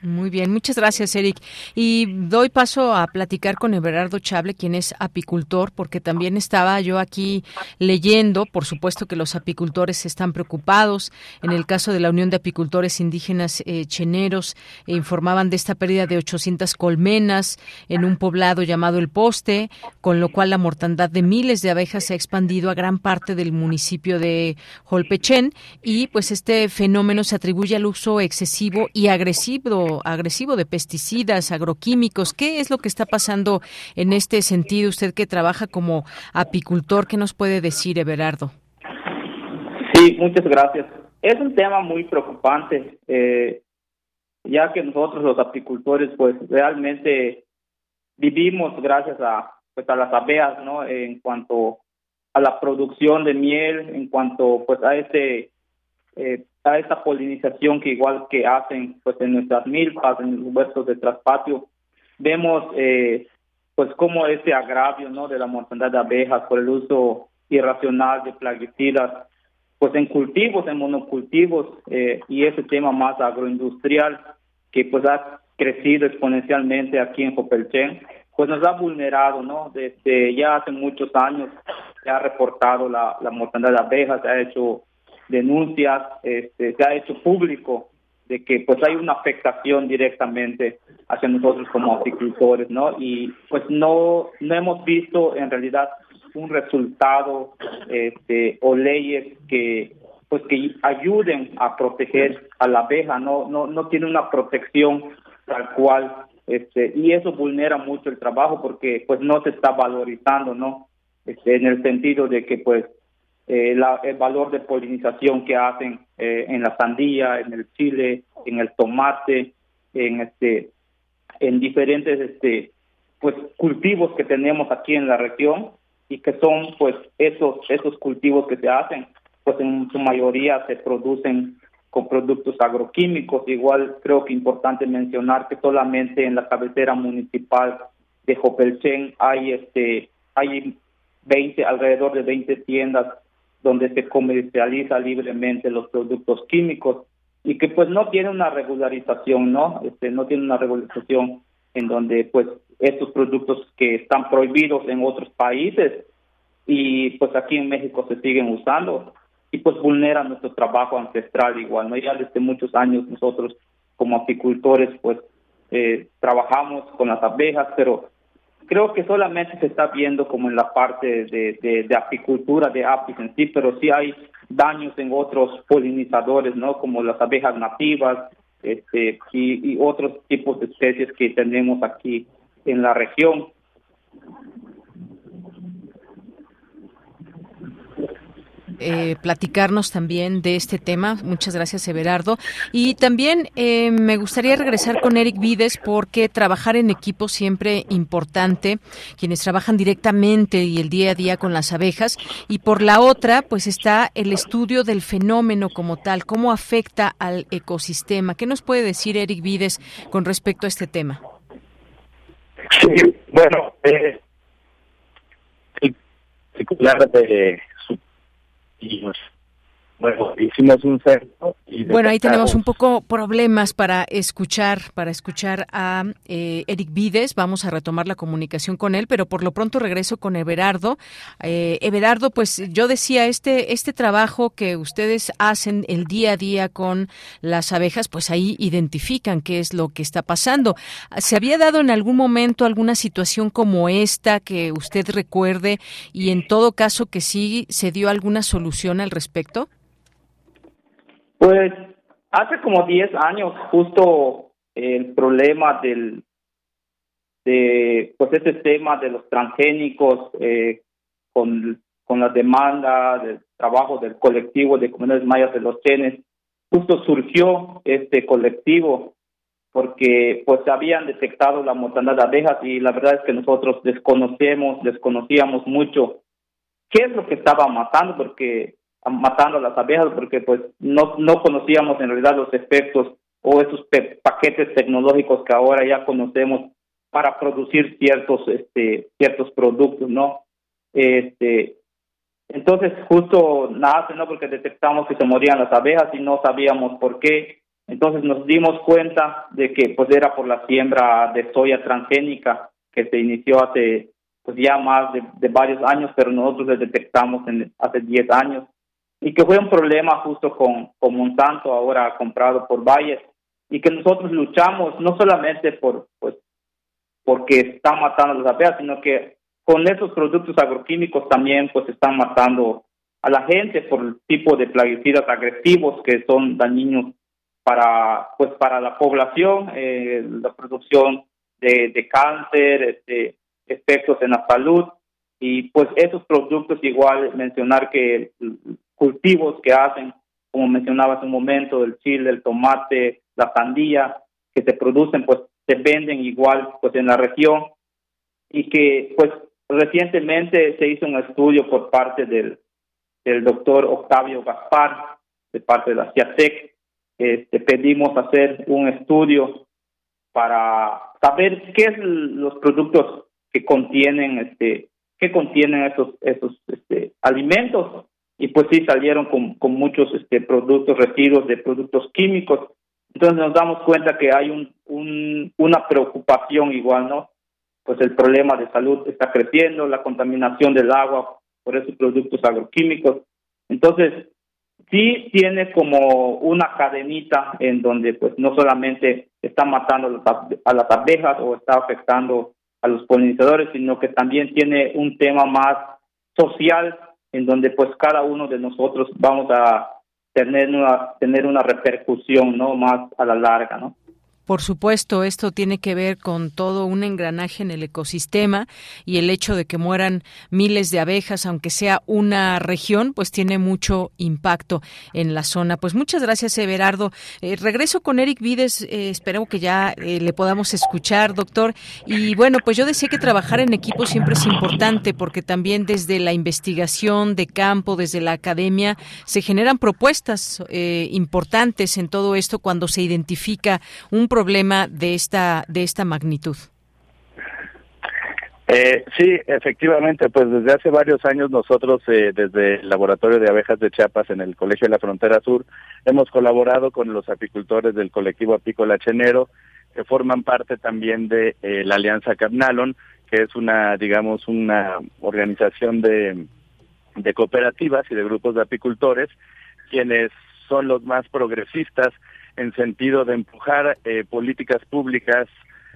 Muy bien, muchas gracias, Eric. Y doy paso a platicar con Everardo Chable, quien es apicultor, porque también estaba yo aquí leyendo, por supuesto que los apicultores están preocupados. En el caso de la Unión de Apicultores Indígenas eh, Cheneros, eh, informaban de esta pérdida de 800 colmenas en un poblado llamado El Poste, con lo cual la mortandad de miles de abejas se ha expandido a gran parte del municipio de Holpechen y pues este fenómeno se atribuye al uso excesivo y agresivo agresivo de pesticidas, agroquímicos. ¿Qué es lo que está pasando en este sentido? Usted que trabaja como apicultor, ¿qué nos puede decir, Everardo? Sí, muchas gracias. Es un tema muy preocupante, eh, ya que nosotros los apicultores, pues realmente vivimos gracias a, pues a las abejas, ¿no? En cuanto a la producción de miel, en cuanto pues a este eh, a esta polinización que igual que hacen pues en nuestras milpas, en los huertos de traspatio, vemos eh, pues como ese agravio, ¿no? De la mortandad de abejas por el uso irracional de plaguicidas, pues en cultivos, en monocultivos eh, y ese tema más agroindustrial que pues ha crecido exponencialmente aquí en Jopelchen, pues nos ha vulnerado, ¿no? Desde ya hace muchos años se ha reportado la, la mortandad de abejas, se ha hecho denuncias, este, se ha hecho público de que pues hay una afectación directamente hacia nosotros como apicultores, ¿no? Y pues no, no hemos visto en realidad un resultado este, o leyes que pues que ayuden a proteger a la abeja, no, no, no tiene una protección tal cual este, y eso vulnera mucho el trabajo porque pues no se está valorizando, ¿no? Este, en el sentido de que pues eh, la, el valor de polinización que hacen eh, en la sandía, en el chile, en el tomate, en este, en diferentes este, pues cultivos que tenemos aquí en la región y que son pues esos esos cultivos que se hacen pues en su mayoría se producen con productos agroquímicos. Igual creo que importante mencionar que solamente en la cabecera municipal de Jopelchen hay este hay 20 alrededor de 20 tiendas donde se comercializa libremente los productos químicos y que pues no tiene una regularización, ¿no? Este no tiene una regularización en donde pues estos productos que están prohibidos en otros países y pues aquí en México se siguen usando y pues vulnera nuestro trabajo ancestral igual, ¿no? Ya desde muchos años nosotros como apicultores pues eh, trabajamos con las abejas, pero creo que solamente se está viendo como en la parte de, apicultura de apis en sí, pero sí hay daños en otros polinizadores, ¿no? Como las abejas nativas este, y otros tipos de especies que tenemos aquí en la región. Eh, platicarnos también de este tema. Muchas gracias, Everardo. Y también eh, me gustaría regresar con Eric Vides porque trabajar en equipo siempre importante, quienes trabajan directamente y el día a día con las abejas. Y por la otra, pues está el estudio del fenómeno como tal, cómo afecta al ecosistema. ¿Qué nos puede decir Eric Vides con respecto a este tema? Sí, bueno, eh, de y bueno, hicimos un censo. bueno, ahí tenemos un poco problemas para escuchar, para escuchar a eh, Eric Vides. Vamos a retomar la comunicación con él, pero por lo pronto regreso con Everardo. Eh, Everardo, pues yo decía, este, este trabajo que ustedes hacen el día a día con las abejas, pues ahí identifican qué es lo que está pasando. ¿Se había dado en algún momento alguna situación como esta que usted recuerde y en todo caso que sí se dio alguna solución al respecto? Pues hace como 10 años justo el problema del de pues ese tema de los transgénicos eh, con, con la demanda del trabajo del colectivo de comunidades mayas de los chenes justo surgió este colectivo porque pues habían detectado la mortandad de abejas y la verdad es que nosotros desconocemos, desconocíamos mucho qué es lo que estaba matando porque matando a las abejas porque pues no, no conocíamos en realidad los efectos o esos paquetes tecnológicos que ahora ya conocemos para producir ciertos este ciertos productos no este entonces justo nace no porque detectamos que se morían las abejas y no sabíamos por qué. Entonces nos dimos cuenta de que pues era por la siembra de soya transgénica que se inició hace pues ya más de, varios años pero nosotros le detectamos en, hace 10 años y que fue un problema justo con, con Monsanto, ahora comprado por Bayer, y que nosotros luchamos no solamente por, pues, porque están matando a las abejas, sino que con esos productos agroquímicos también pues están matando a la gente por el tipo de plaguicidas agresivos que son dañinos para pues para la población, eh, la producción de, de cáncer, este, efectos en la salud y pues esos productos igual mencionar que cultivos que hacen, como mencionaba hace un momento, el chile, el tomate, la sandía, que se producen, pues se venden igual pues en la región y que pues recientemente se hizo un estudio por parte del, del doctor Octavio Gaspar, de parte de la CIATEC. Este, pedimos hacer un estudio para saber qué es los productos que contienen este que contienen esos esos este, alimentos. Y pues sí salieron con, con muchos este productos residuos de productos químicos. Entonces nos damos cuenta que hay un, un una preocupación igual no pues el problema de salud está creciendo la contaminación del agua por esos productos agroquímicos. Entonces sí tiene como una cadenita en donde pues no solamente está matando a las abejas o está afectando a los polinizadores, sino que también tiene un tema más social en donde pues cada uno de nosotros vamos a tener una tener una repercusión no más a la larga, ¿no? Por supuesto, esto tiene que ver con todo un engranaje en el ecosistema y el hecho de que mueran miles de abejas, aunque sea una región, pues tiene mucho impacto en la zona. Pues muchas gracias, Everardo. Eh, regreso con Eric Vides, eh, espero que ya eh, le podamos escuchar, doctor. Y bueno, pues yo decía que trabajar en equipo siempre es importante porque también desde la investigación de campo, desde la academia, se generan propuestas importantes en todo esto cuando se identifica un problema problema de esta, de esta magnitud? Eh, sí, efectivamente, pues desde hace varios años nosotros eh, desde el Laboratorio de Abejas de Chiapas en el Colegio de la Frontera Sur hemos colaborado con los apicultores del colectivo apícola Chenero que forman parte también de eh, la Alianza Carnalon, que es una, digamos, una organización de, de cooperativas y de grupos de apicultores, quienes son los más progresistas en sentido de empujar eh, políticas públicas,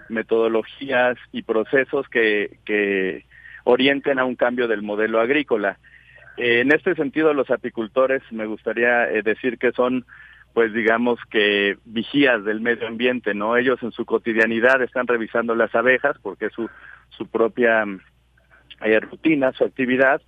metodologías y procesos que, que orienten a un cambio del modelo agrícola. Eh, en este sentido, los apicultores me gustaría eh, decir que son, pues digamos que vigías del medio ambiente, ¿no? Ellos en su cotidianidad están revisando las abejas porque es su, su propia rutina, su actividad,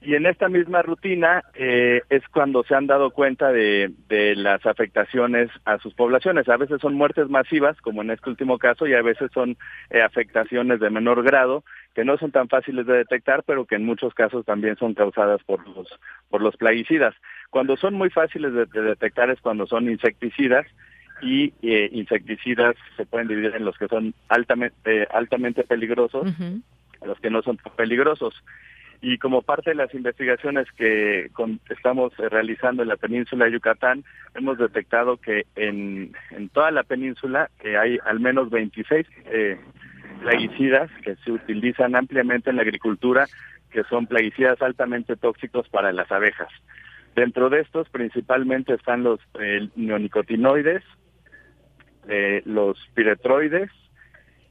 y en esta misma rutina eh, es cuando se han dado cuenta de, de, las afectaciones a sus poblaciones. A veces son muertes masivas, como en este último caso, y a veces son eh, afectaciones de menor grado, que no son tan fáciles de detectar, pero que en muchos casos también son causadas por los, por los plaguicidas. Cuando son muy fáciles de, detectar es cuando son insecticidas, y eh, insecticidas se pueden dividir en los que son altamente, altamente peligrosos, los que no son peligrosos y como parte de las investigaciones que estamos realizando en la península de Yucatán, hemos detectado que en, en toda la península hay al menos 26 eh, plaguicidas que se utilizan ampliamente en la agricultura, que son plaguicidas altamente tóxicos para las abejas. Dentro de estos principalmente están los eh, neonicotinoides, eh, los piretroides,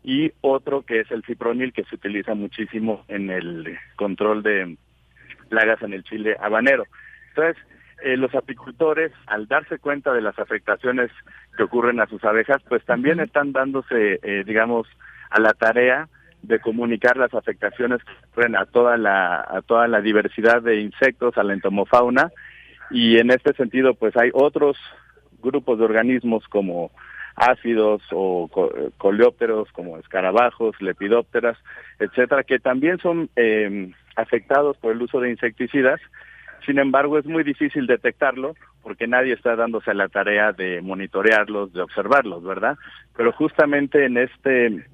y otro que es el cipronil que se utiliza muchísimo en el control de plagas en el chile habanero. Entonces, eh, los apicultores, al darse cuenta de las afectaciones que ocurren a sus abejas, pues también están dándose, eh, digamos, a la tarea de comunicar las afectaciones que ocurren a toda la a toda la diversidad de insectos, a la entomofauna y en este sentido, pues hay otros grupos de organismos como ácidos o coleópteros como escarabajos, lepidópteras, etcétera, que también son eh, afectados por el uso de insecticidas. Sin embargo, es muy difícil detectarlo porque nadie está dándose la tarea de monitorearlos, de observarlos, ¿verdad? Pero justamente en este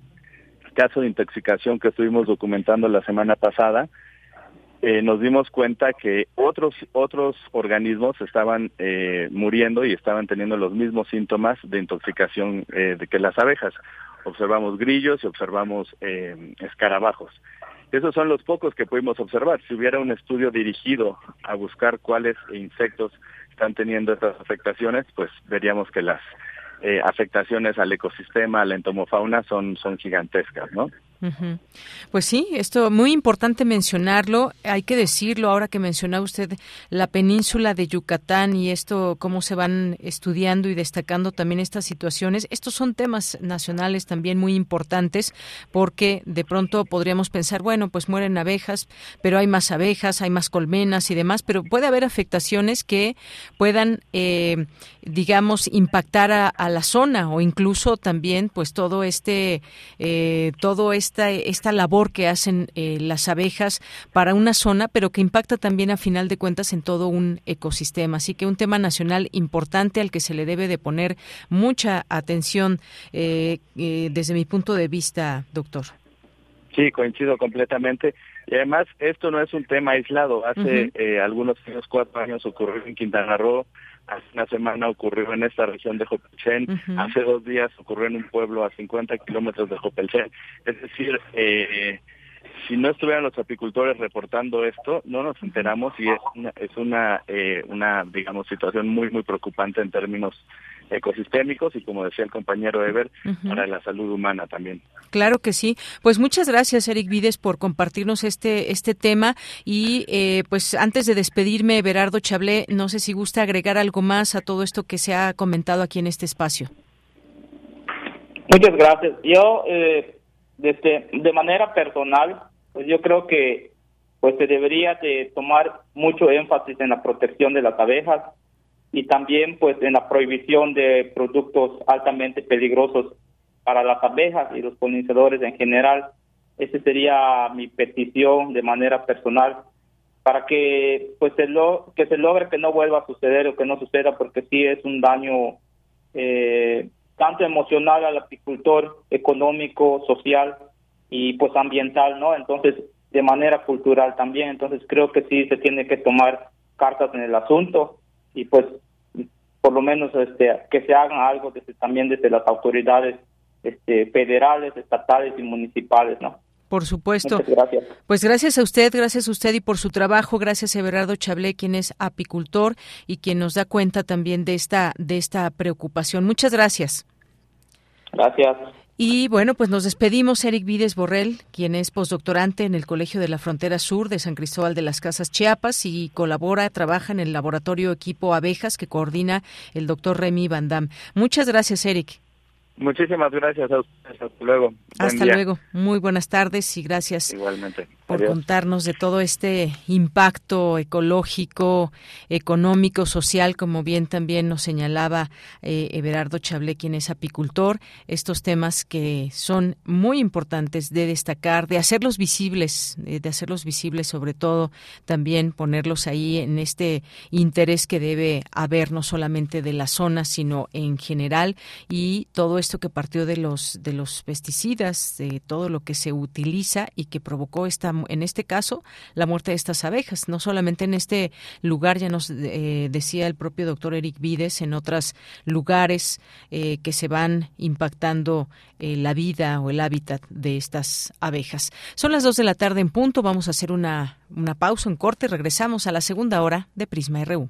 caso de intoxicación que estuvimos documentando la semana pasada, eh, nos dimos cuenta que otros otros organismos estaban eh, muriendo y estaban teniendo los mismos síntomas de intoxicación eh, de que las abejas. Observamos grillos y observamos escarabajos. Esos son los pocos que pudimos observar. Si hubiera un estudio dirigido a buscar cuáles insectos están teniendo estas afectaciones, pues veríamos que las afectaciones al ecosistema, a la entomofauna son, son gigantescas, ¿no? Pues sí, esto muy importante mencionarlo. Hay que decirlo ahora que mencionaba usted la península de Yucatán y esto cómo se van estudiando y destacando también estas situaciones. Estos son temas nacionales también muy importantes porque de pronto podríamos pensar, bueno, pues mueren abejas, pero hay más abejas, hay más colmenas y demás, pero puede haber afectaciones que puedan, eh, digamos, impactar a, la zona o incluso también, pues todo este, eh, todo este esta, esta labor que hacen eh, las abejas para una zona, pero que impacta también a final de cuentas en todo un ecosistema. Así que un tema nacional importante al que se le debe de poner mucha atención eh, eh, desde mi punto de vista, doctor. Sí, coincido completamente. Y además, esto no es un tema aislado. Hace algunos años, cuatro años, ocurrió en Quintana Roo, hace una semana ocurrió en esta región de Jopelchen, hace dos días ocurrió en un pueblo a 50 kilómetros de Jopelchen. Es decir, eh, si no estuvieran los apicultores reportando esto, no nos enteramos y es una, es una, eh, una digamos, situación muy, muy preocupante en términos ecosistémicos y como decía el compañero Ever, para la salud humana también. Claro que sí. Pues muchas gracias, Eric Vides, por compartirnos este, este tema. Y eh, pues antes de despedirme, Berardo Chablé, no sé si gusta agregar algo más a todo esto que se ha comentado aquí en este espacio. Muchas gracias. Yo, eh, desde, de manera personal, pues yo creo que pues se debería de tomar mucho énfasis en la protección de las abejas, y también pues en la prohibición de productos altamente peligrosos para las abejas y los polinizadores en general. Esa sería mi petición de manera personal para que pues se lo, que se logre que no vuelva a suceder o que no suceda porque sí es un daño eh, tanto emocional al apicultor, económico, social y pues ambiental, ¿no? Entonces, de manera cultural también. Entonces, creo que sí se tiene que tomar cartas en el asunto y pues por lo menos este que se hagan algo desde, también desde las autoridades este, federales, estatales y municipales, ¿no? Por supuesto. Muchas gracias. Pues gracias a usted, gracias a usted y por su trabajo, gracias a Everardo Chablé, quien es apicultor y quien nos da cuenta también de esta de esta preocupación. Muchas gracias. Gracias. Y bueno, pues nos despedimos. Eric Vides Borrell, quien es postdoctorante en el Colegio de la Frontera Sur de San Cristóbal de las Casas Chiapas y colabora, trabaja en el laboratorio Equipo Abejas que coordina el doctor Remy Van Damme. Muchas gracias, Eric. Muchísimas gracias a ustedes. Hasta luego. Hasta luego. Muy buenas tardes y gracias Igualmente. Por contarnos de todo este impacto ecológico, económico, social, como bien también nos señalaba eh, Everardo Chablé, quien es apicultor. Estos temas que son muy importantes de destacar, de hacerlos visibles, eh, de hacerlos visibles sobre todo, también ponerlos ahí en este interés que debe haber no solamente de la zona, sino en general y todo esto que partió de los de los pesticidas, de todo lo que se utiliza y que provocó esta en este caso la muerte de estas abejas, no solamente en este lugar ya nos eh, decía el propio doctor Eric Vides en otros lugares eh, que se van impactando eh, la vida o el hábitat de estas abejas. Son las dos de la tarde en punto, vamos a hacer una una pausa, en corte, regresamos a la segunda hora de Prisma RU.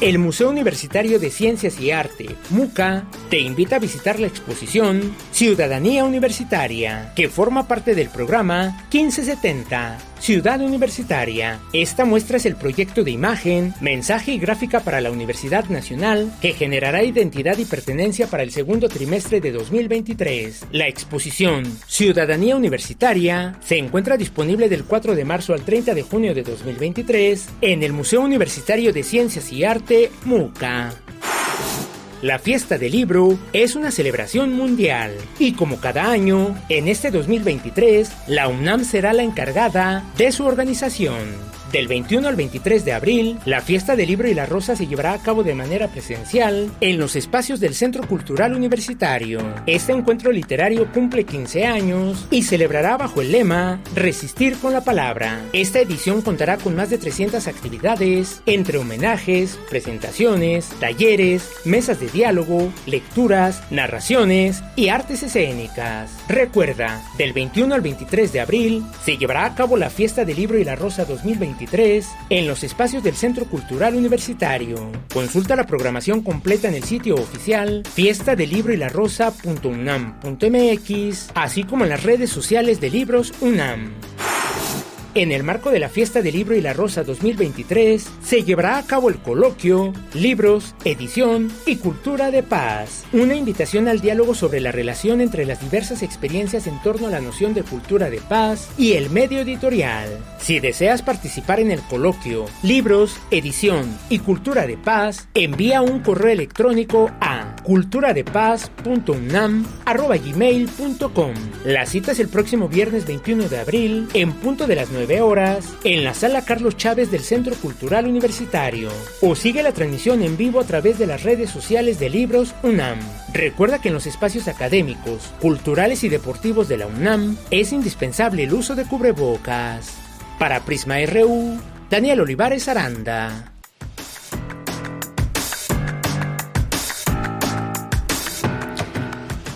El Museo Universitario de Ciencias y Arte, MUCA, te invita a visitar la exposición Ciudadanía Universitaria, que forma parte del programa 1570 Ciudad Universitaria. Esta muestra es el proyecto de imagen, mensaje y gráfica para la Universidad Nacional que generará identidad y pertenencia para el segundo trimestre de 2023. La exposición Ciudadanía Universitaria se encuentra disponible del 4 de marzo al 30 de junio de 2023 en el Museo Universitario de Ciencias y Arte, MUCA. La fiesta del libro es una celebración mundial y como cada año, en este 2023, la UNAM será la encargada de su organización. Del 21 al 23 de abril, la fiesta del libro y la rosa se llevará a cabo de manera presencial en los espacios del Centro Cultural Universitario. Este encuentro literario cumple 15 años y celebrará bajo el lema Resistir con la palabra. Esta edición contará con más de 300 actividades, entre homenajes, presentaciones, talleres, mesas de diálogo, lecturas, narraciones y artes escénicas. Recuerda, del 21 al 23 de abril se llevará a cabo la fiesta del libro y la rosa 2023 en los espacios del Centro Cultural Universitario. Consulta la programación completa en el sitio oficial fiesta del libro y la rosa.unam.mx, así como en las redes sociales de Libros UNAM. En el marco de la Fiesta del Libro y la Rosa 2023, se llevará a cabo el coloquio Libros, Edición y Cultura de Paz, una invitación al diálogo sobre la relación entre las diversas experiencias en torno a la noción de cultura de paz y el medio editorial. Si deseas participar en el coloquio Libros, Edición y Cultura de Paz, envía un correo electrónico a culturadepaz.unam.gmail.com. La cita es el próximo viernes 21 de abril en punto de las 9 horas en la sala Carlos Chávez del Centro Cultural Universitario o sigue la transmisión en vivo a través de las redes sociales de Libros UNAM. Recuerda que en los espacios académicos, culturales y deportivos de la UNAM es indispensable el uso de cubrebocas. Para Prisma RU, Daniel Olivares Aranda.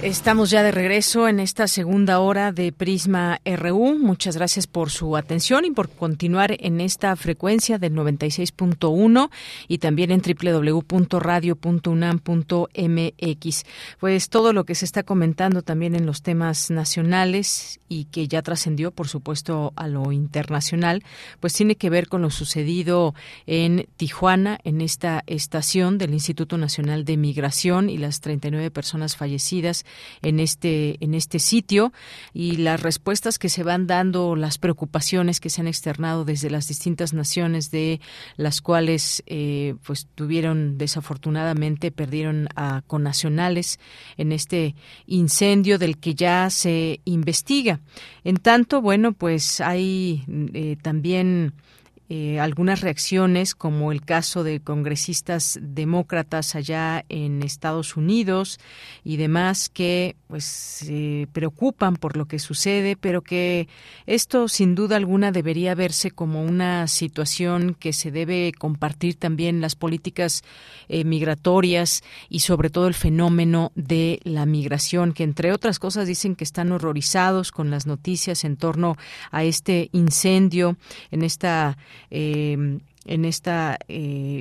Estamos ya de regreso en esta segunda hora de Prisma RU. Muchas gracias por su atención y por continuar en esta frecuencia del 96.1 y también en www.radio.unam.mx. Pues todo lo que se está comentando también en los temas nacionales y que ya trascendió, por supuesto, a lo internacional, pues tiene que ver con lo sucedido en Tijuana, en esta estación del Instituto Nacional de Migración y las 39 personas fallecidas en este en este sitio y las respuestas que se van dando, las preocupaciones que se han externado desde las distintas naciones de las cuales eh, pues tuvieron desafortunadamente perdieron a connacionales en este incendio del que ya se investiga. En tanto, bueno, pues hay eh, también eh, algunas reacciones, como el caso de congresistas demócratas allá en Estados Unidos y demás, que pues se preocupan por lo que sucede, pero que esto sin duda alguna debería verse como una situación que se debe compartir también las políticas eh, migratorias y sobre todo el fenómeno de la migración, que entre otras cosas dicen que están horrorizados con las noticias en torno a este incendio en esta eh, en este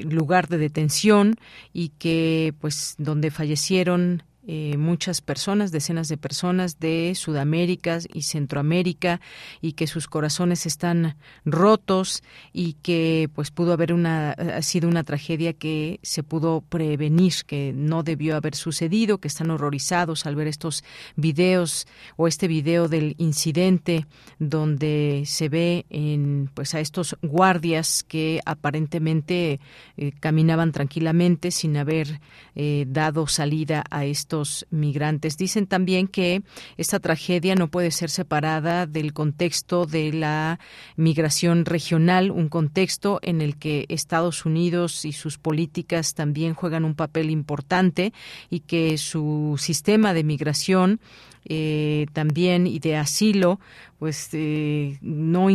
lugar de detención y que pues donde fallecieron eh, muchas personas, decenas de personas de Sudamérica y Centroamérica y que sus corazones están rotos y que pues pudo haber una ha sido una tragedia que se pudo prevenir, que no debió haber sucedido, que están horrorizados al ver estos videos o este video del incidente donde se ve en pues a estos guardias que aparentemente eh, caminaban tranquilamente sin haber eh, dado salida a estos migrantes. Dicen también que esta tragedia no puede ser separada del contexto de la migración regional, un contexto en el que Estados Unidos y sus políticas también juegan un papel importante y que su sistema de migración eh, también y de asilo pues eh, no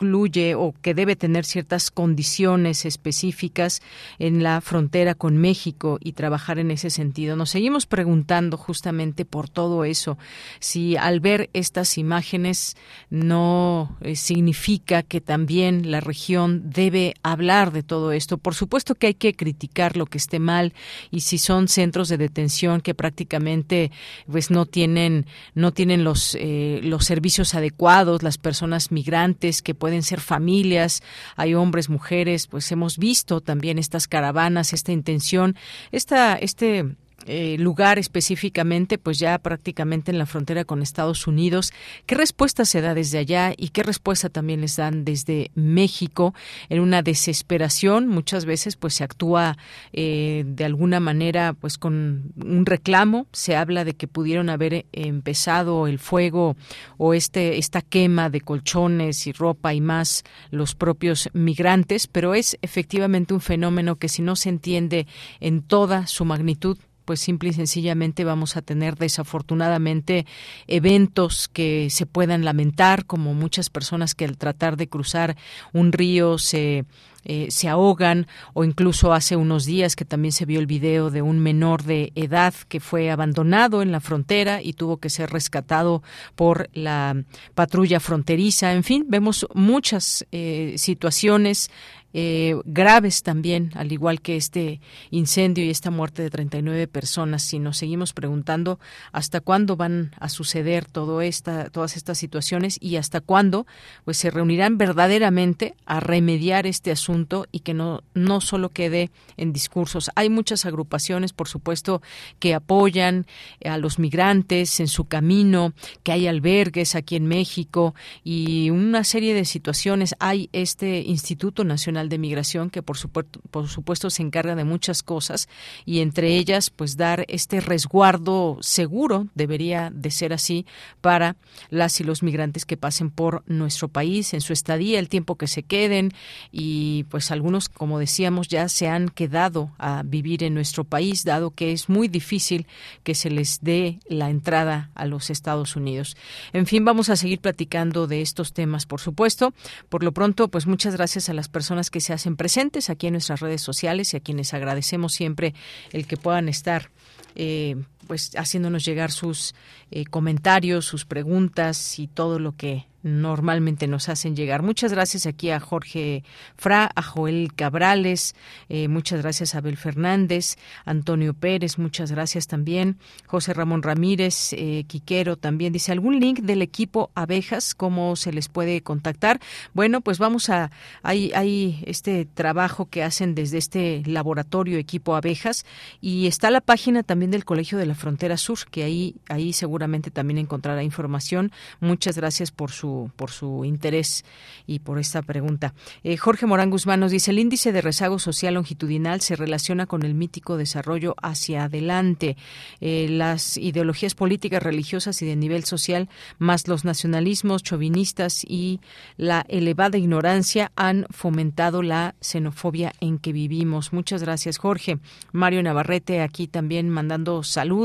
incluye o que debe tener ciertas condiciones específicas en la frontera con México y trabajar en ese sentido. Nos seguimos preguntando justamente por todo eso, si al ver estas imágenes no eh, significa que también la región debe hablar de todo esto. Por supuesto que hay que criticar lo que esté mal y si son centros de detención que prácticamente pues no tienen no tienen los eh, los servicios adecuados, las personas migrantes que pueden pueden ser familias, hay hombres, mujeres, pues hemos visto también estas caravanas, esta intención, esta, este eh, lugar específicamente, pues ya prácticamente en la frontera con Estados Unidos. ¿Qué respuesta se da desde allá y qué respuesta también les dan desde México en una desesperación? Muchas veces pues se actúa eh, de alguna manera pues con un reclamo. Se habla de que pudieron haber empezado el fuego o este esta quema de colchones y ropa y más los propios migrantes, pero es efectivamente un fenómeno que si no se entiende en toda su magnitud pues simple y sencillamente vamos a tener desafortunadamente eventos que se puedan lamentar, como muchas personas que al tratar de cruzar un río se eh, se ahogan o incluso hace unos días que también se vio el video de un menor de edad que fue abandonado en la frontera y tuvo que ser rescatado por la patrulla fronteriza. En fin, vemos muchas eh, situaciones eh, graves también, al igual que este incendio y esta muerte de 39 personas. Si nos seguimos preguntando hasta cuándo van a suceder todo esta, todas estas situaciones y hasta cuándo pues se reunirán verdaderamente a remediar este asunto y que no, no solo quede en discursos. Hay muchas agrupaciones, por supuesto, que apoyan a los migrantes en su camino, que hay albergues aquí en México y una serie de situaciones. Hay este Instituto Nacional de Migración que por supuesto, por supuesto se encarga de muchas cosas y entre ellas pues dar este resguardo seguro, debería de ser así, para las y los migrantes que pasen por nuestro país en su estadía, el tiempo que se queden y pues algunos, como decíamos, ya se han quedado a vivir en nuestro país, dado que es muy difícil que se les dé la entrada a los Estados Unidos. En fin, vamos a seguir platicando de estos temas, por supuesto. Por lo pronto, pues muchas gracias a las personas que se hacen presentes aquí en nuestras redes sociales y a quienes agradecemos siempre el que puedan estar eh, pues haciéndonos llegar sus eh, comentarios, sus preguntas y todo lo que normalmente nos hacen llegar. Muchas gracias aquí a Jorge Fra, a Joel Cabrales, eh, muchas gracias a Abel Fernández, Antonio Pérez, muchas gracias también, José Ramón Ramírez, eh, Quiquero también dice algún link del equipo abejas, cómo se les puede contactar. Bueno, pues vamos a, hay, hay este trabajo que hacen desde este laboratorio equipo abejas y está la página también del Colegio de la frontera sur, que ahí, ahí seguramente también encontrará información. Muchas gracias por su, por su interés y por esta pregunta. Eh, Jorge Morán Guzmán nos dice, el índice de rezago social longitudinal se relaciona con el mítico desarrollo hacia adelante. Eh, las ideologías políticas, religiosas y de nivel social, más los nacionalismos chauvinistas y la elevada ignorancia han fomentado la xenofobia en que vivimos. Muchas gracias, Jorge. Mario Navarrete aquí también mandando saludos,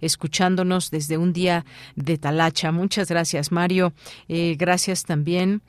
escuchándonos desde un día de Talacha. Muchas gracias, Mario. Eh, gracias también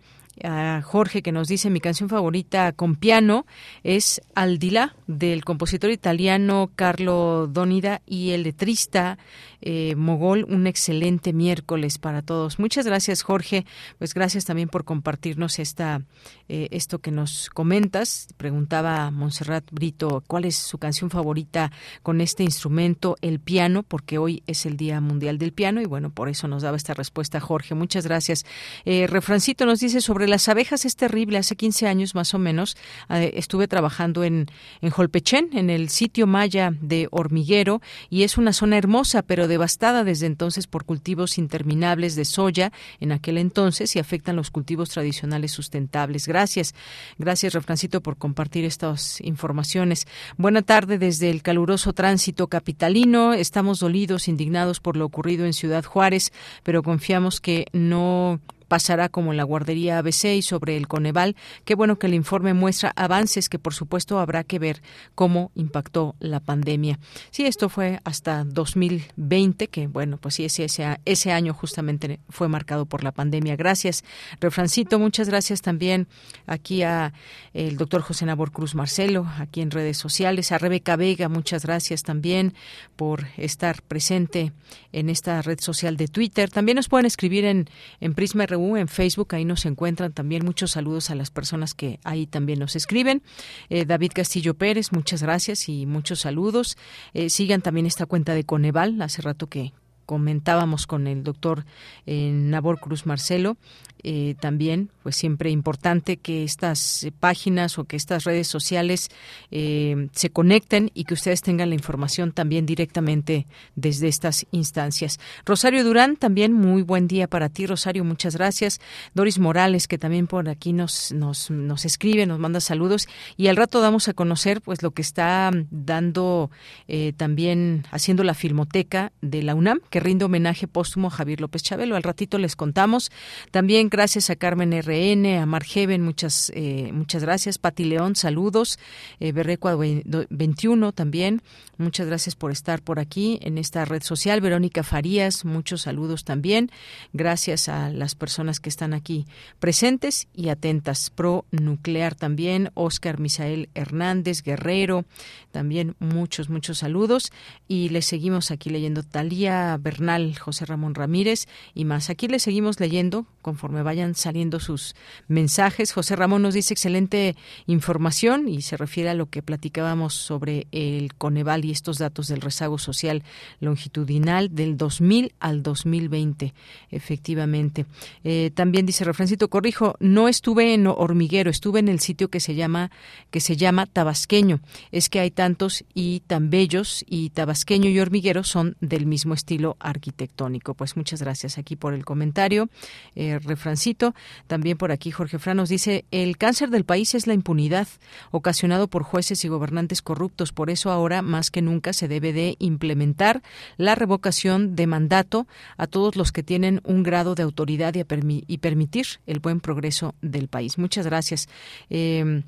a Jorge que nos dice mi canción favorita con piano es Aldila del compositor italiano Carlo Donida y el letrista eh, Mogol. Un excelente miércoles para todos. Muchas gracias Jorge. Pues gracias también por compartirnos esta eh, esto que nos comentas. Preguntaba Montserrat Brito cuál es su canción favorita con este instrumento, el piano, porque hoy es el Día Mundial del Piano y bueno por eso nos daba esta respuesta Jorge. Muchas gracias. Eh, Refrancito nos dice sobre las abejas es terrible. Hace 15 años más o menos eh, estuve trabajando en, en Holpechén, en el sitio maya de Hormiguero, y es una zona hermosa, pero devastada desde entonces por cultivos interminables de soya en aquel entonces y afectan los cultivos tradicionales sustentables. Gracias. Gracias, Refrancito, por compartir estas informaciones. Buena tarde desde el caluroso tránsito capitalino. Estamos dolidos, indignados por lo ocurrido en Ciudad Juárez, pero confiamos que no pasará como en la guardería ABC y sobre el Coneval. Qué bueno que el informe muestra avances que por supuesto habrá que ver cómo impactó la pandemia. Sí, esto fue hasta 2020, que bueno, pues sí, ese, ese, año justamente fue marcado por la pandemia. Gracias, Refrancito. Muchas gracias también aquí a el doctor José Nabor Cruz Marcelo, aquí en redes sociales, a Rebeca Vega, muchas gracias también por estar presente en esta red social de Twitter. También nos pueden escribir en, en Prisma en Facebook, ahí nos encuentran también. Muchos saludos a las personas que ahí también nos escriben. Eh, David Castillo Pérez, muchas gracias y muchos saludos. Eh, sigan también esta cuenta de Coneval, hace rato que comentábamos con el doctor eh, Nabor Cruz Marcelo eh, también, pues siempre importante que estas eh, páginas o que estas redes sociales eh, se conecten y que ustedes tengan la información también directamente desde estas instancias. Rosario Durán, también muy buen día para ti, Rosario, muchas gracias. Doris Morales, que también por aquí nos, nos, nos escribe, nos manda saludos y al rato damos a conocer pues lo que está dando también haciendo la Filmoteca de la UNAM, que rinde homenaje póstumo a Javier López Chabelo. Al ratito les contamos. También Gracias a Carmen RN, a Margeven, muchas, eh, muchas gracias. Pati León, saludos. Eh, Berrecua 21 también. Muchas gracias por estar por aquí en esta red social. Verónica Farías, muchos saludos también. Gracias a las personas que están aquí presentes y atentas. Pro Nuclear también. Oscar Misael Hernández, Guerrero. También muchos, muchos saludos. Y le seguimos aquí leyendo Talía José Ramón Ramírez y más. Aquí le seguimos leyendo conforme vayan saliendo sus mensajes. José Ramón nos dice excelente información y se refiere a lo que platicábamos sobre el Coneval y estos datos del rezago social longitudinal del 2000 al 2020, efectivamente. Eh, también dice Refrancito, corrijo, no estuve en Hormiguero, estuve en el sitio que se llama que se llama Tabasqueño. Es que hay tantos y tan bellos y Tabasqueño y Hormiguero son del mismo estilo arquitectónico. Pues muchas gracias aquí por el comentario. Eh, Francito. También por aquí Jorge Fran nos dice, el cáncer del país es la impunidad ocasionado por jueces y gobernantes corruptos. Por eso ahora más que nunca se debe de implementar la revocación de mandato a todos los que tienen un grado de autoridad y, permitir el buen progreso del país. Muchas gracias. Eh,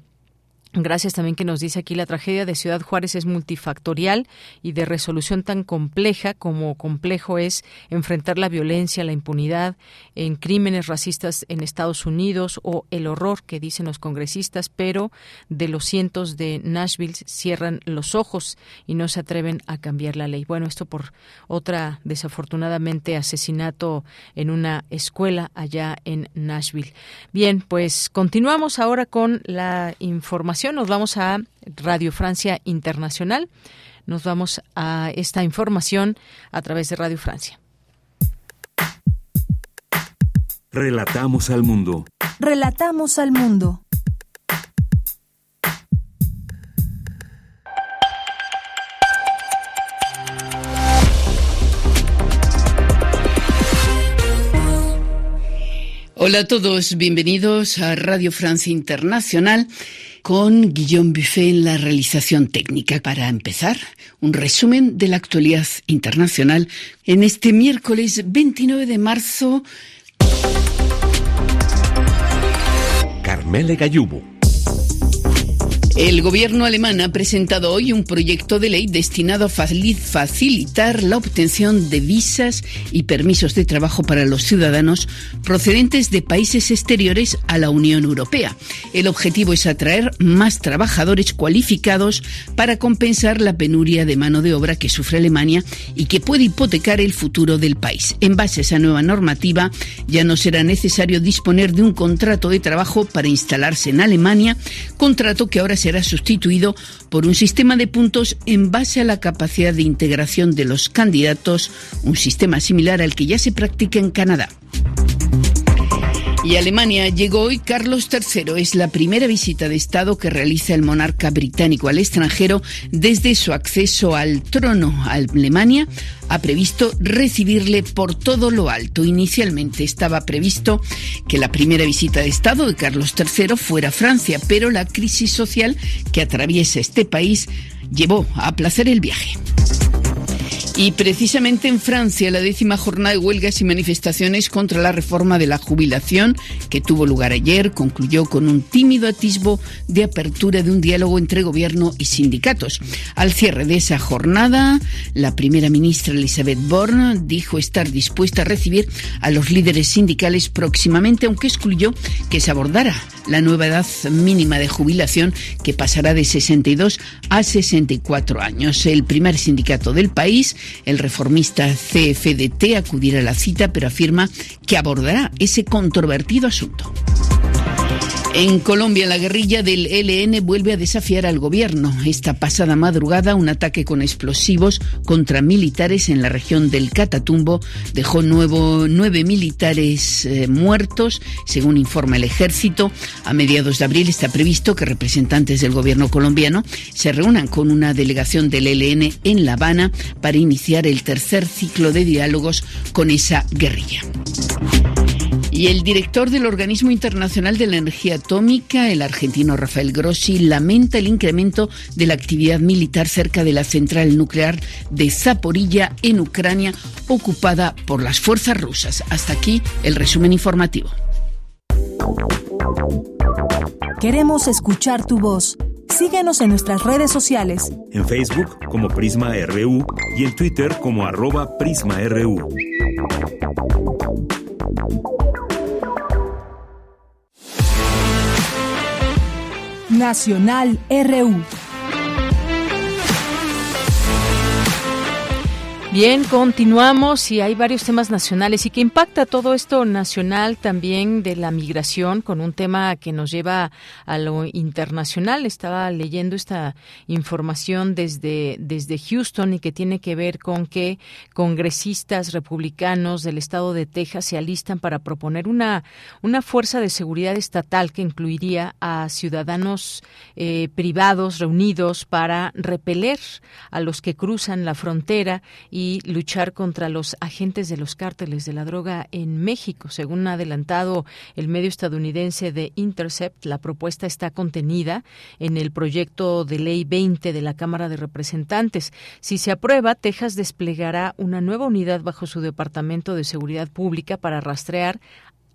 Gracias también que nos dice aquí la tragedia de Ciudad Juárez es multifactorial y de resolución tan compleja como complejo es enfrentar la violencia, la impunidad en crímenes racistas en Estados Unidos o el horror que dicen los congresistas, pero de los cientos de Nashville cierran los ojos y no se atreven a cambiar la ley. Bueno, esto por otra desafortunadamente asesinato en una escuela allá en Nashville. Bien, pues continuamos ahora con la información nos vamos a Radio Francia Internacional. Nos vamos a esta información a través de Radio Francia. Relatamos al mundo. Relatamos al mundo. Hola a todos, bienvenidos a Radio Francia Internacional con Guillaume Buffet en la realización técnica. Para empezar, un resumen de la actualidad internacional en este miércoles 29 de marzo. Carmele Gallubo. El gobierno alemán ha presentado hoy un proyecto de ley destinado a facilitar la obtención de visas y permisos de trabajo para los ciudadanos procedentes de países exteriores a la Unión Europea. El objetivo es atraer más trabajadores cualificados para compensar la penuria de mano de obra que sufre Alemania y que puede hipotecar el futuro del país. En base a esa nueva normativa, ya no será necesario disponer de un contrato de trabajo para instalarse en Alemania, contrato que ahora será sustituido por un sistema de puntos en base a la capacidad de integración de los candidatos, un sistema similar al que ya se practica en Canadá. Y Alemania llegó hoy Carlos III. Es la primera visita de Estado que realiza el monarca británico al extranjero desde su acceso al trono. Alemania ha previsto recibirle por todo lo alto. Inicialmente estaba previsto que la primera visita de Estado de Carlos III fuera a Francia, pero la crisis social que atraviesa este país llevó a aplazar el viaje. Y precisamente en Francia, la décima jornada de huelgas y manifestaciones contra la reforma de la jubilación, que tuvo lugar ayer, concluyó con un tímido atisbo de apertura de un diálogo entre gobierno y sindicatos. Al cierre de esa jornada, la primera ministra Elizabeth Borne dijo estar dispuesta a recibir a los líderes sindicales próximamente, aunque excluyó que se abordara la nueva edad mínima de jubilación que pasará de 62 a 64 años. El primer sindicato del país, el reformista CFDT, acudirá a la cita, pero afirma que abordará ese controvertido asunto. En Colombia, la guerrilla del ELN vuelve a desafiar al gobierno. Esta pasada madrugada, un ataque con explosivos contra militares en la región del Catatumbo dejó nuevo, nueve militares eh, muertos, según informa el ejército. A mediados de abril está previsto que representantes del gobierno colombiano se reúnan con una delegación del ELN en La Habana para iniciar el tercer ciclo de diálogos con esa guerrilla. Y el director del Organismo Internacional de la Energía Atómica, el argentino Rafael Grossi, lamenta el incremento de la actividad militar cerca de la central nuclear de Zaporilla en Ucrania, ocupada por las fuerzas rusas. Hasta aquí el resumen informativo. Queremos escuchar tu voz. Síguenos en nuestras redes sociales. En Facebook como Prisma RU y en Twitter como arroba PrismaRU. Nacional RU. Bien, continuamos y hay varios temas nacionales y que impacta todo esto nacional también de la migración con un tema que nos lleva a lo internacional. Estaba leyendo esta información desde, desde Houston y que tiene que ver con que congresistas republicanos del estado de Texas se alistan para proponer una, una fuerza de seguridad estatal que incluiría a ciudadanos eh, privados reunidos para repeler a los que cruzan la frontera y y luchar contra los agentes de los cárteles de la droga en México. Según ha adelantado el medio estadounidense de Intercept, la propuesta está contenida en el proyecto de ley 20 de la Cámara de Representantes. Si se aprueba, Texas desplegará una nueva unidad bajo su Departamento de Seguridad Pública para rastrear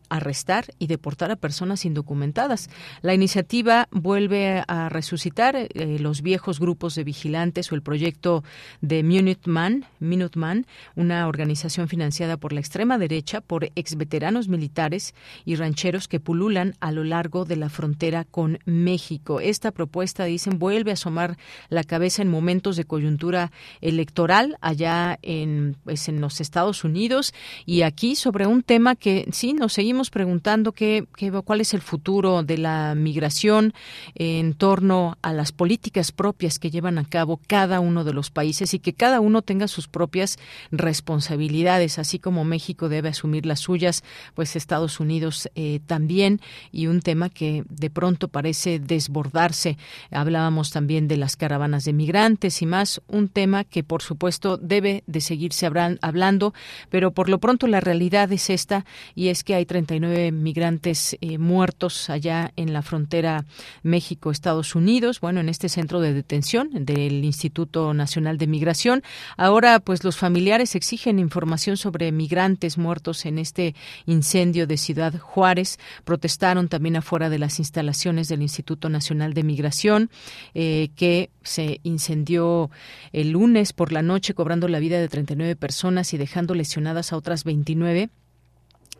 arrestar y deportar a personas indocumentadas. La iniciativa vuelve a resucitar eh, los viejos grupos de vigilantes o el proyecto de Minuteman, Minuteman, una organización financiada por la extrema derecha por exveteranos militares y rancheros que pululan a lo largo de la frontera con México. Esta propuesta, dicen, vuelve a asomar la cabeza en momentos de coyuntura electoral allá en, pues, en los Estados Unidos y aquí sobre un tema que sí nos seguimos preguntando qué, cuál es el futuro de la migración en torno a las políticas propias que llevan a cabo cada uno de los países y que cada uno tenga sus propias responsabilidades, así como México debe asumir las suyas, pues Estados Unidos eh, también, y un tema que de pronto parece desbordarse. Hablábamos también de las caravanas de migrantes y más, un tema que por supuesto debe de seguirse hablando, pero por lo pronto la realidad es esta y es que hay 30 39 migrantes eh, muertos allá en la frontera México-Estados Unidos, bueno, en este centro de detención del Instituto Nacional de Migración. Ahora, pues los familiares exigen información sobre migrantes muertos en este incendio de Ciudad Juárez. Protestaron también afuera de las instalaciones del Instituto Nacional de Migración, eh, que se incendió el lunes por la noche, cobrando la vida de 39 personas y dejando lesionadas a otras 29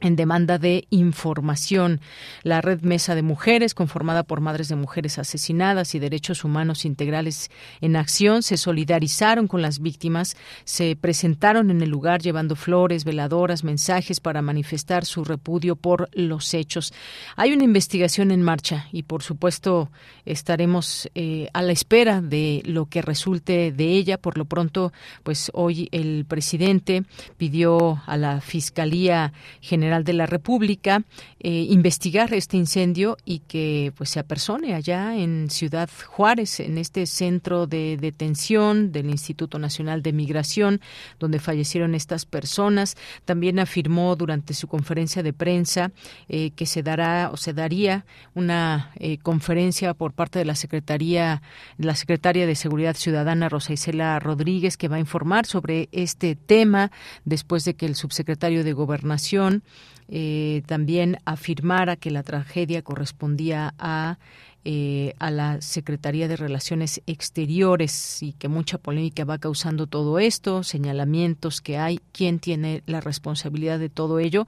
en demanda de información. La Red Mesa de Mujeres, conformada por madres de mujeres asesinadas y derechos humanos integrales en acción, se solidarizaron con las víctimas, se presentaron en el lugar llevando flores, veladoras, mensajes para manifestar su repudio por los hechos. Hay una investigación en marcha y, por supuesto, estaremos eh, a la espera de lo que resulte de ella. Por lo pronto, pues hoy el presidente pidió a la Fiscalía General de la República eh, investigar este incendio y que pues se apersone allá en Ciudad Juárez, en este centro de detención del Instituto Nacional de Migración, donde fallecieron estas personas. También afirmó durante su conferencia de prensa eh, que se dará o se daría una eh, conferencia por parte de la Secretaría, la Secretaria de Seguridad Ciudadana Rosa Isela Rodríguez, que va a informar sobre este tema después de que el subsecretario de Gobernación eh, también afirmara que la tragedia correspondía a eh, a la Secretaría de Relaciones Exteriores y que mucha polémica va causando todo esto, señalamientos que hay, quién tiene la responsabilidad de todo ello.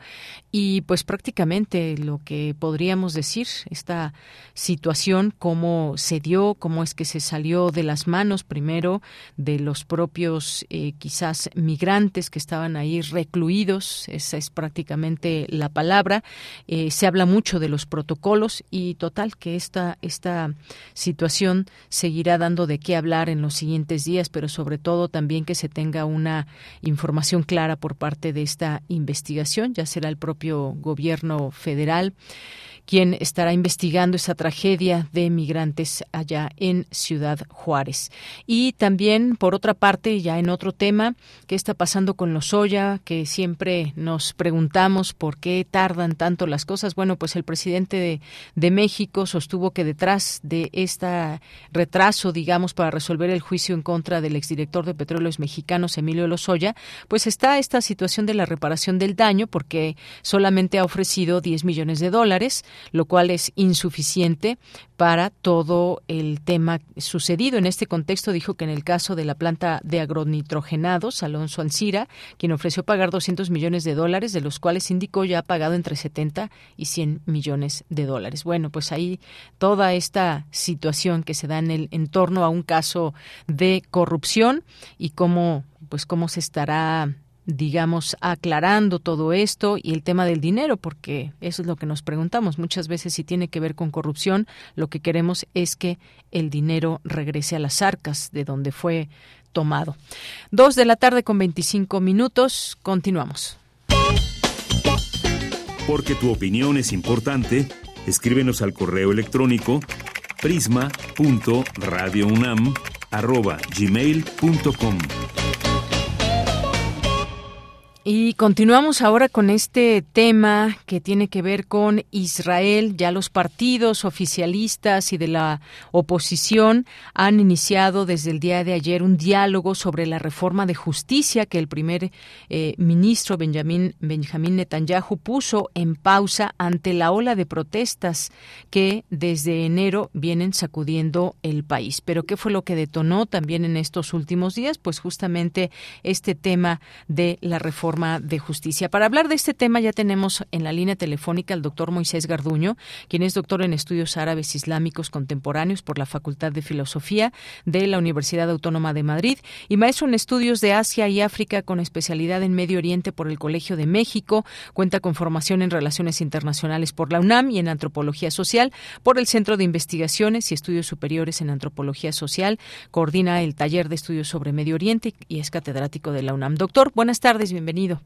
Y pues prácticamente lo que podríamos decir, esta situación, cómo se dio, cómo es que se salió de las manos primero de los propios eh, quizás migrantes que estaban ahí recluidos, esa es prácticamente la palabra, eh, se habla mucho de los protocolos y total que esta esta situación seguirá dando de qué hablar en los siguientes días, pero sobre todo también que se tenga una información clara por parte de esta investigación. Ya será el propio gobierno federal quien estará investigando esa tragedia de migrantes allá en Ciudad Juárez. Y también, por otra parte, ya en otro tema, ¿qué está pasando con los Oya? Que siempre nos preguntamos por qué tardan tanto las cosas. Bueno, pues el presidente de, México sostuvo que detrás de este retraso, digamos, para resolver el juicio en contra del exdirector de Petróleos Mexicanos, Emilio Lozoya, pues está esta situación de la reparación del daño, porque solamente ha ofrecido 10 millones de dólares lo cual es insuficiente para todo el tema sucedido. En este contexto dijo que en el caso de la planta de agronitrogenados, Alonso Ancira, quien ofreció pagar 200 millones de dólares, de los cuales indicó ya ha pagado entre 70 y 100 millones de dólares. Bueno, pues ahí toda esta situación que se da en el entorno a un caso de corrupción y cómo pues cómo se estará digamos, aclarando todo esto y el tema del dinero, porque eso es lo que nos preguntamos. Muchas veces si tiene que ver con corrupción, lo que queremos es que el dinero regrese a las arcas de donde fue tomado. Dos de la tarde con 25 minutos. Continuamos. Porque tu opinión es importante, escríbenos al correo electrónico prisma.radiounam@gmail.com. Y continuamos ahora con este tema que tiene que ver con Israel. Ya los partidos oficialistas y de la oposición han iniciado desde el día de ayer un diálogo sobre la reforma de justicia que el primer eh, ministro Benjamin, Benjamin Netanyahu puso en pausa ante la ola de protestas que desde enero vienen sacudiendo el país. Pero ¿qué fue lo que detonó también en estos últimos días? Pues justamente este tema de la reforma de justicia. Para hablar de este tema ya tenemos en la línea telefónica al doctor Moisés Garduño, quien es doctor en estudios árabes islámicos contemporáneos por la Facultad de Filosofía de la Universidad Autónoma de Madrid y maestro en estudios de Asia y África con especialidad en Medio Oriente por el Colegio de México. Cuenta con formación en Relaciones Internacionales por la UNAM y en Antropología Social por el Centro de Investigaciones y Estudios Superiores en Antropología Social. Coordina el taller de estudios sobre Medio Oriente y es catedrático de la UNAM. Doctor, buenas tardes, bienvenido bienvenido.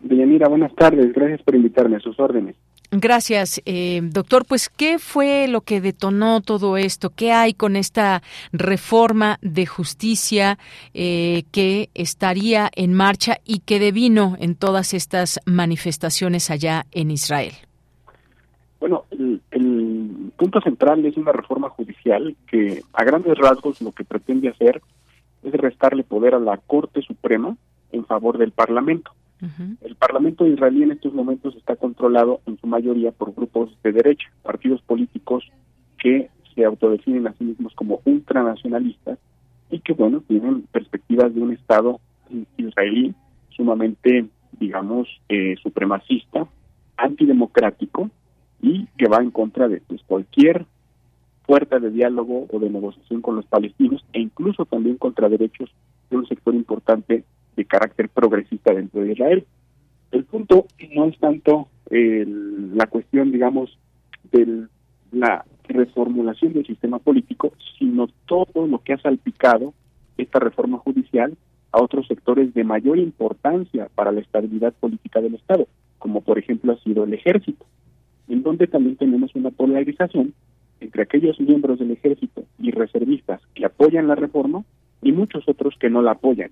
Mira, buenas tardes. Gracias por invitarme a sus órdenes. Gracias, eh, doctor. Pues, ¿qué fue lo que detonó todo esto? ¿Qué hay con esta reforma de justicia eh, que estaría en marcha y que devino en todas estas manifestaciones allá en Israel? punto central es una reforma judicial que a grandes rasgos lo que pretende hacer es restarle poder a la Corte Suprema en favor del Parlamento. El Parlamento israelí en estos momentos está controlado en su mayoría por grupos de derecha, partidos políticos que se autodefinen a sí mismos como ultranacionalistas y que, bueno, tienen perspectivas de un Estado israelí sumamente, digamos, eh, supremacista, antidemocrático y que va en contra de pues, cualquier puerta de diálogo o de negociación con los palestinos e incluso también contra derechos de un sector importante de carácter progresista dentro de Israel. El punto no es tanto la cuestión, digamos, de la reformulación del sistema político, sino todo lo que ha salpicado esta reforma judicial a otros sectores de mayor importancia para la estabilidad política del Estado, como por ejemplo ha sido el ejército, en donde también tenemos una polarización entre aquellos miembros del ejército y reservistas que apoyan la reforma y muchos otros que no la apoyan,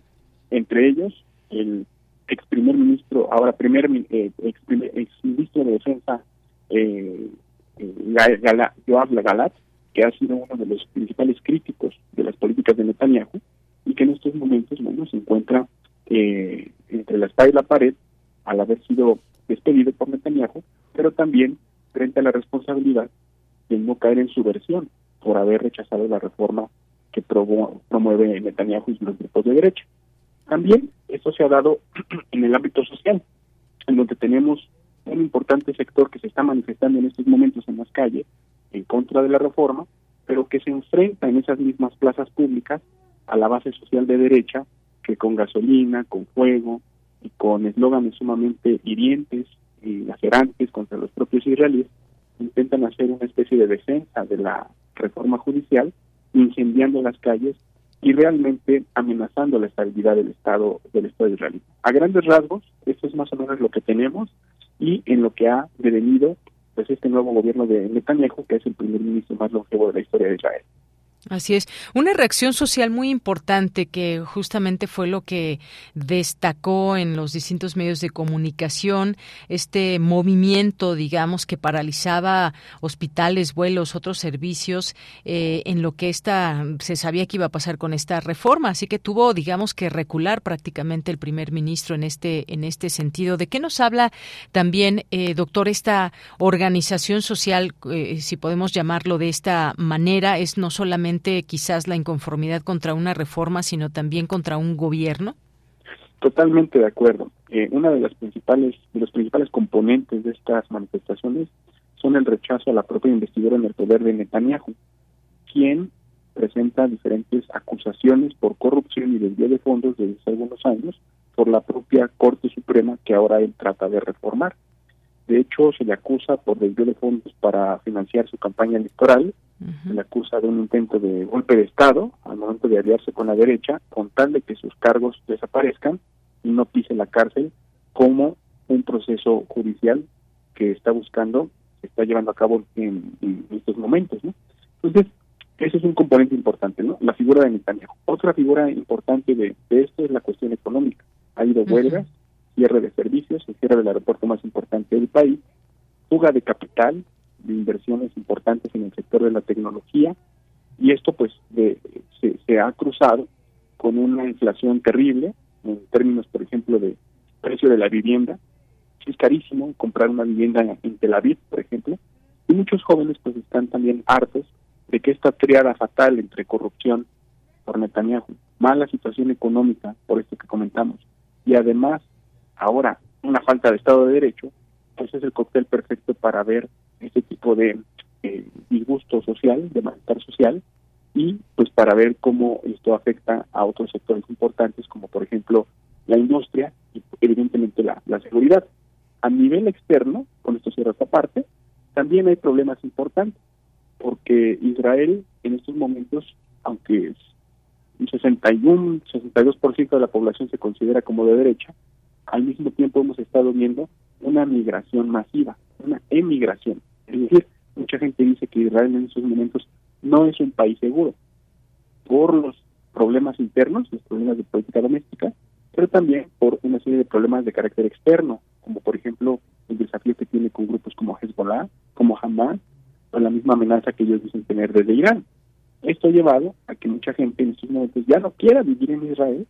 entre ellos el ex primer ministro, ahora primer eh, ex, ministro de defensa eh, eh Yoav Galat, que ha sido uno de los principales críticos de las políticas de Netanyahu y que en estos momentos bueno, se encuentra eh, entre la espada y la pared al haber sido despedido por Netanyahu, pero también frente a la responsabilidad de no caer en su versión por haber rechazado la reforma que promueve Netanyahu y los grupos de derecha. También eso se ha dado en el ámbito social, en donde tenemos un importante sector que se está manifestando en estos momentos en las calles en contra de la reforma, pero que se enfrenta en esas mismas plazas públicas a la base social de derecha, que con gasolina, con fuego y con eslóganes sumamente hirientes y lacerantes contra los propios israelíes, intentan hacer una especie de defensa de la reforma judicial, incendiando las calles y realmente amenazando la estabilidad del Estado del Estado de Israel. A grandes rasgos, esto es más o menos lo que tenemos y en lo que ha devenido pues este nuevo gobierno de Netanyahu, que es el primer ministro más longevo de la historia de Israel. Así es. Una reacción social muy importante que justamente fue lo que destacó en los distintos medios de comunicación, este movimiento, digamos, que paralizaba hospitales, vuelos, otros servicios, eh, en lo que esta se sabía que iba a pasar con esta reforma. Así que tuvo, digamos, que recular prácticamente el primer ministro en este, en este sentido. ¿De qué nos habla también, eh, doctor, esta organización social, eh, si podemos llamarlo de esta manera, es no solamente quizás la inconformidad contra una reforma, sino también contra un gobierno? Totalmente de acuerdo. Eh, una de las principales, de los principales componentes de estas manifestaciones son el rechazo a la propia investidura en el poder de Netanyahu, quien presenta diferentes acusaciones por corrupción y desvío de fondos desde hace algunos años por la propia Corte Suprema que ahora él trata de reformar. De hecho, se le acusa por desvío de fondos para financiar su campaña electoral se le acusa de un intento de golpe de Estado al momento de aliarse con la derecha, con tal de que sus cargos desaparezcan y no pise la cárcel como un proceso judicial que está buscando, se está llevando a cabo en, estos momentos. ¿no? Entonces, ese es un componente importante, ¿no? La figura de Netanyahu. Otra figura importante de, esto es la cuestión económica. Ha habido huelgas, cierre de servicios, el cierre del aeropuerto más importante del país, fuga de capital, de inversiones importantes en el sector de la tecnología y esto pues se, ha cruzado con una inflación terrible en términos por ejemplo de precio de la vivienda. Es carísimo comprar una vivienda en Tel Aviv por ejemplo y muchos jóvenes pues están también hartos de que esta triada fatal entre corrupción por Netanyahu mala situación económica por esto que comentamos y además ahora una falta de Estado de Derecho pues es el cóctel perfecto para ver este tipo de eh, disgusto social, de malestar social, y pues para ver cómo esto afecta a otros sectores importantes, como por ejemplo la industria y evidentemente la, seguridad. A nivel externo, con esto cierro esta parte, también hay problemas importantes, porque Israel en estos momentos, aunque es un 61, 62% de la población se considera como de derecha, al mismo tiempo hemos estado viendo una migración masiva, una emigración. Es decir, mucha gente dice que Israel en estos momentos no es un país seguro por los problemas internos, los problemas de política doméstica, pero también por una serie de problemas de carácter externo, como por ejemplo el desafío que tiene con grupos como Hezbollah, como Hamas, o la misma amenaza que ellos dicen tener desde Irán. Esto ha llevado a que mucha gente en estos momentos ya no quiera vivir en Israel,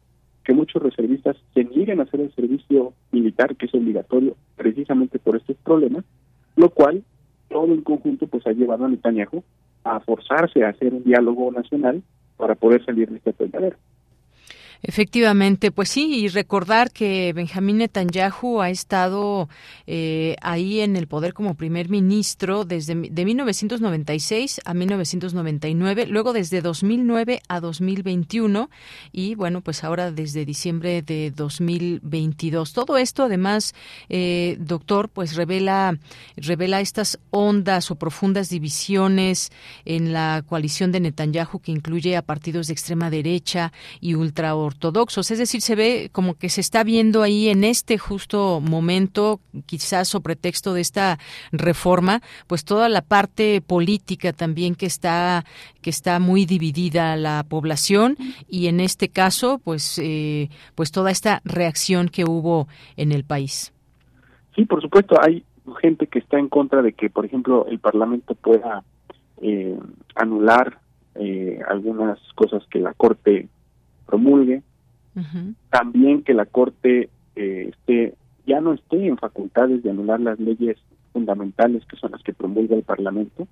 que muchos reservistas se nieguen a hacer el servicio militar, que es obligatorio precisamente por estos problemas, lo cual todo en conjunto pues ha llevado a Netanyahu a forzarse a hacer un diálogo nacional para poder salir de este atolladero. Efectivamente, pues sí, y recordar que Benjamín Netanyahu ha estado eh, ahí en el poder como primer ministro desde de 1996 a 1999, luego desde 2009 a 2021 y bueno, pues ahora desde diciembre de 2022. Todo esto, además, eh, doctor, pues revela revela estas ondas o profundas divisiones en la coalición de Netanyahu que incluye a partidos de extrema derecha y ultra ortodoxos. Es decir, se ve como que se está viendo ahí en este justo momento, quizás sobre pretexto de esta reforma, pues toda la parte política también que está que está muy dividida la población y en este caso, pues eh, pues toda esta reacción que hubo en el país. Sí, por supuesto, hay gente que está en contra de que, por ejemplo, el Parlamento pueda eh, anular eh, algunas cosas que la Corte promulgue, también que la Corte eh, esté, ya no esté en facultades de anular las leyes fundamentales que son las que promulga el Parlamento,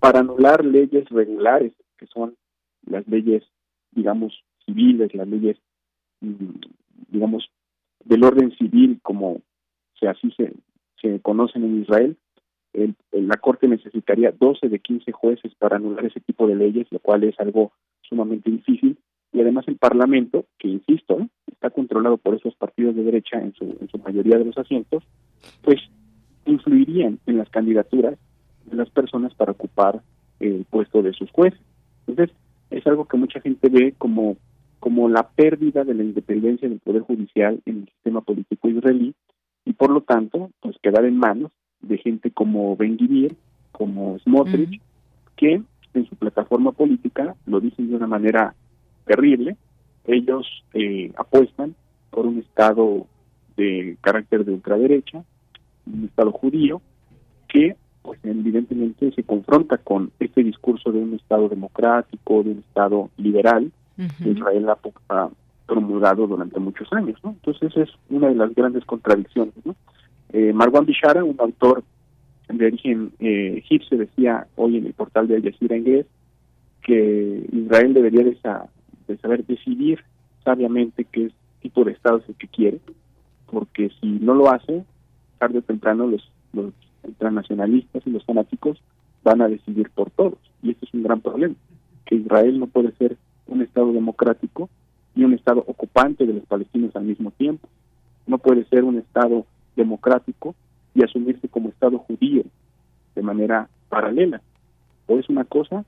para anular leyes regulares, que son las leyes, digamos, civiles, las leyes, mm, digamos, del orden civil, como se así se, se conocen en Israel, la Corte necesitaría 12 de 15 jueces para anular ese tipo de leyes, lo cual es algo sumamente difícil y además el Parlamento, que insisto, está controlado por esos partidos de derecha en su, en su mayoría de los asientos, pues influirían en las candidaturas de las personas para ocupar el puesto de sus jueces. Entonces, es algo que mucha gente ve como, como la pérdida de la independencia del Poder Judicial en el sistema político israelí y por lo tanto, pues quedar en manos de gente como Ben Gvir, como Smotrich, que en su plataforma política lo dicen de una manera terrible. Ellos eh, apuestan por un Estado de carácter de ultraderecha, un Estado judío, que pues evidentemente se confronta con este discurso de un Estado democrático, de un Estado liberal, que Israel ha, promulgado durante muchos años. ¿no? Entonces esa es una de las grandes contradicciones. ¿no? Eh, Marwan Bishara, un autor de origen eh, egipcio, decía hoy en el portal de Al Jazeera inglés que Israel debería de, de saber decidir sabiamente qué tipo de Estado es el que quiere, porque si no lo hace, tarde o temprano los, los transnacionalistas y los fanáticos van a decidir por todos. Y este es un gran problema, que Israel no puede ser un Estado democrático y un Estado ocupante de los palestinos al mismo tiempo. No puede ser un Estado democrático y asumirse como Estado judío de manera paralela. O es una cosa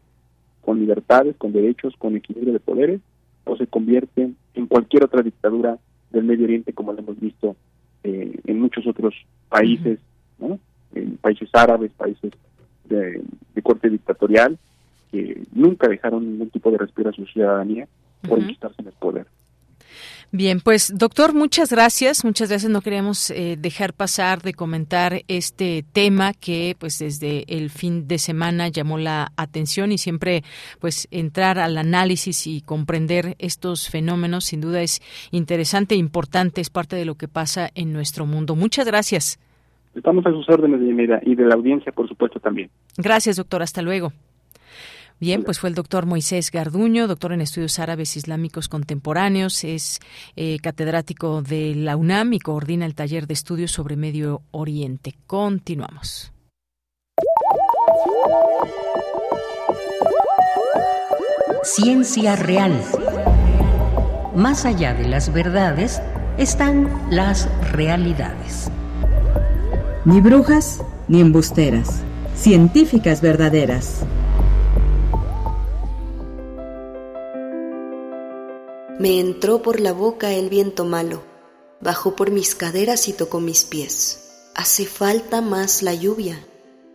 con libertades, con derechos, con equilibrio de poderes, o se convierte en cualquier otra dictadura del Medio Oriente como lo hemos visto eh, en muchos otros países, ¿no? en países árabes, países de, corte dictatorial, que nunca dejaron ningún tipo de respeto a su ciudadanía por uh en el poder. Bien, pues doctor, muchas gracias. Muchas gracias. No queríamos eh, dejar pasar de comentar este tema que pues desde el fin de semana llamó la atención y siempre pues entrar al análisis y comprender estos fenómenos sin duda es interesante importante, es parte de lo que pasa en nuestro mundo. Muchas gracias. Estamos a sus órdenes, de y de la audiencia, por supuesto, también. Gracias, doctor. Hasta luego. Bien, pues fue el doctor Moisés Garduño, doctor en estudios árabes islámicos contemporáneos, es eh, catedrático de la UNAM y coordina el taller de estudios sobre Medio Oriente. Continuamos. Ciencia real. Más allá de las verdades están las realidades. Ni brujas ni embusteras, científicas verdaderas. Me entró por la boca el viento malo, bajó por mis caderas y tocó mis pies. Hace falta más la lluvia.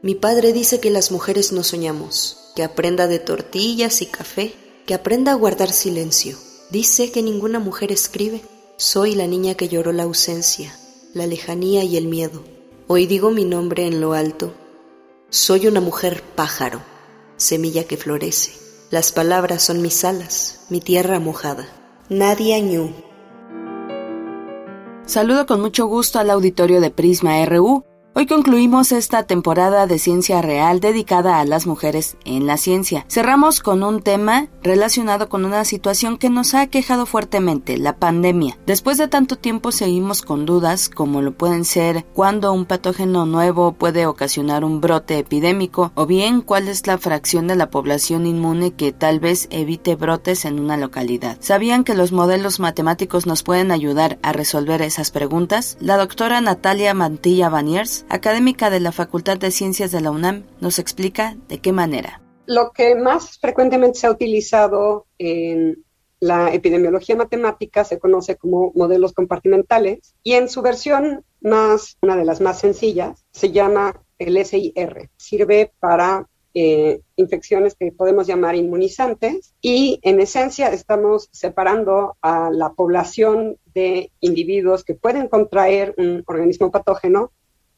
Mi padre dice que las mujeres no soñamos, que aprenda de tortillas y café, que aprenda a guardar silencio. Dice que ninguna mujer escribe. Soy la niña que lloró la ausencia, la lejanía y el miedo. Hoy digo mi nombre en lo alto. Soy una mujer pájaro, semilla que florece. Las palabras son mis alas, mi tierra mojada. Nadia Ñu. Saludo con mucho gusto al auditorio de Prisma RU Hoy concluimos esta temporada de Ciencia Real dedicada a las mujeres en la ciencia. Cerramos con un tema relacionado con una situación que nos ha quejado fuertemente, la pandemia. Después de tanto tiempo seguimos con dudas como lo pueden ser cuándo un patógeno nuevo puede ocasionar un brote epidémico o bien cuál es la fracción de la población inmune que tal vez evite brotes en una localidad. ¿Sabían que los modelos matemáticos nos pueden ayudar a resolver esas preguntas? La doctora Natalia Mantilla Baniers académica de la Facultad de Ciencias de la UNAM, nos explica de qué manera. Lo que más frecuentemente se ha utilizado en la epidemiología matemática se conoce como modelos compartimentales y en su versión más, una de las más sencillas, se llama el SIR. Sirve para eh, infecciones que podemos llamar inmunizantes y en esencia estamos separando a la población de individuos que pueden contraer un organismo patógeno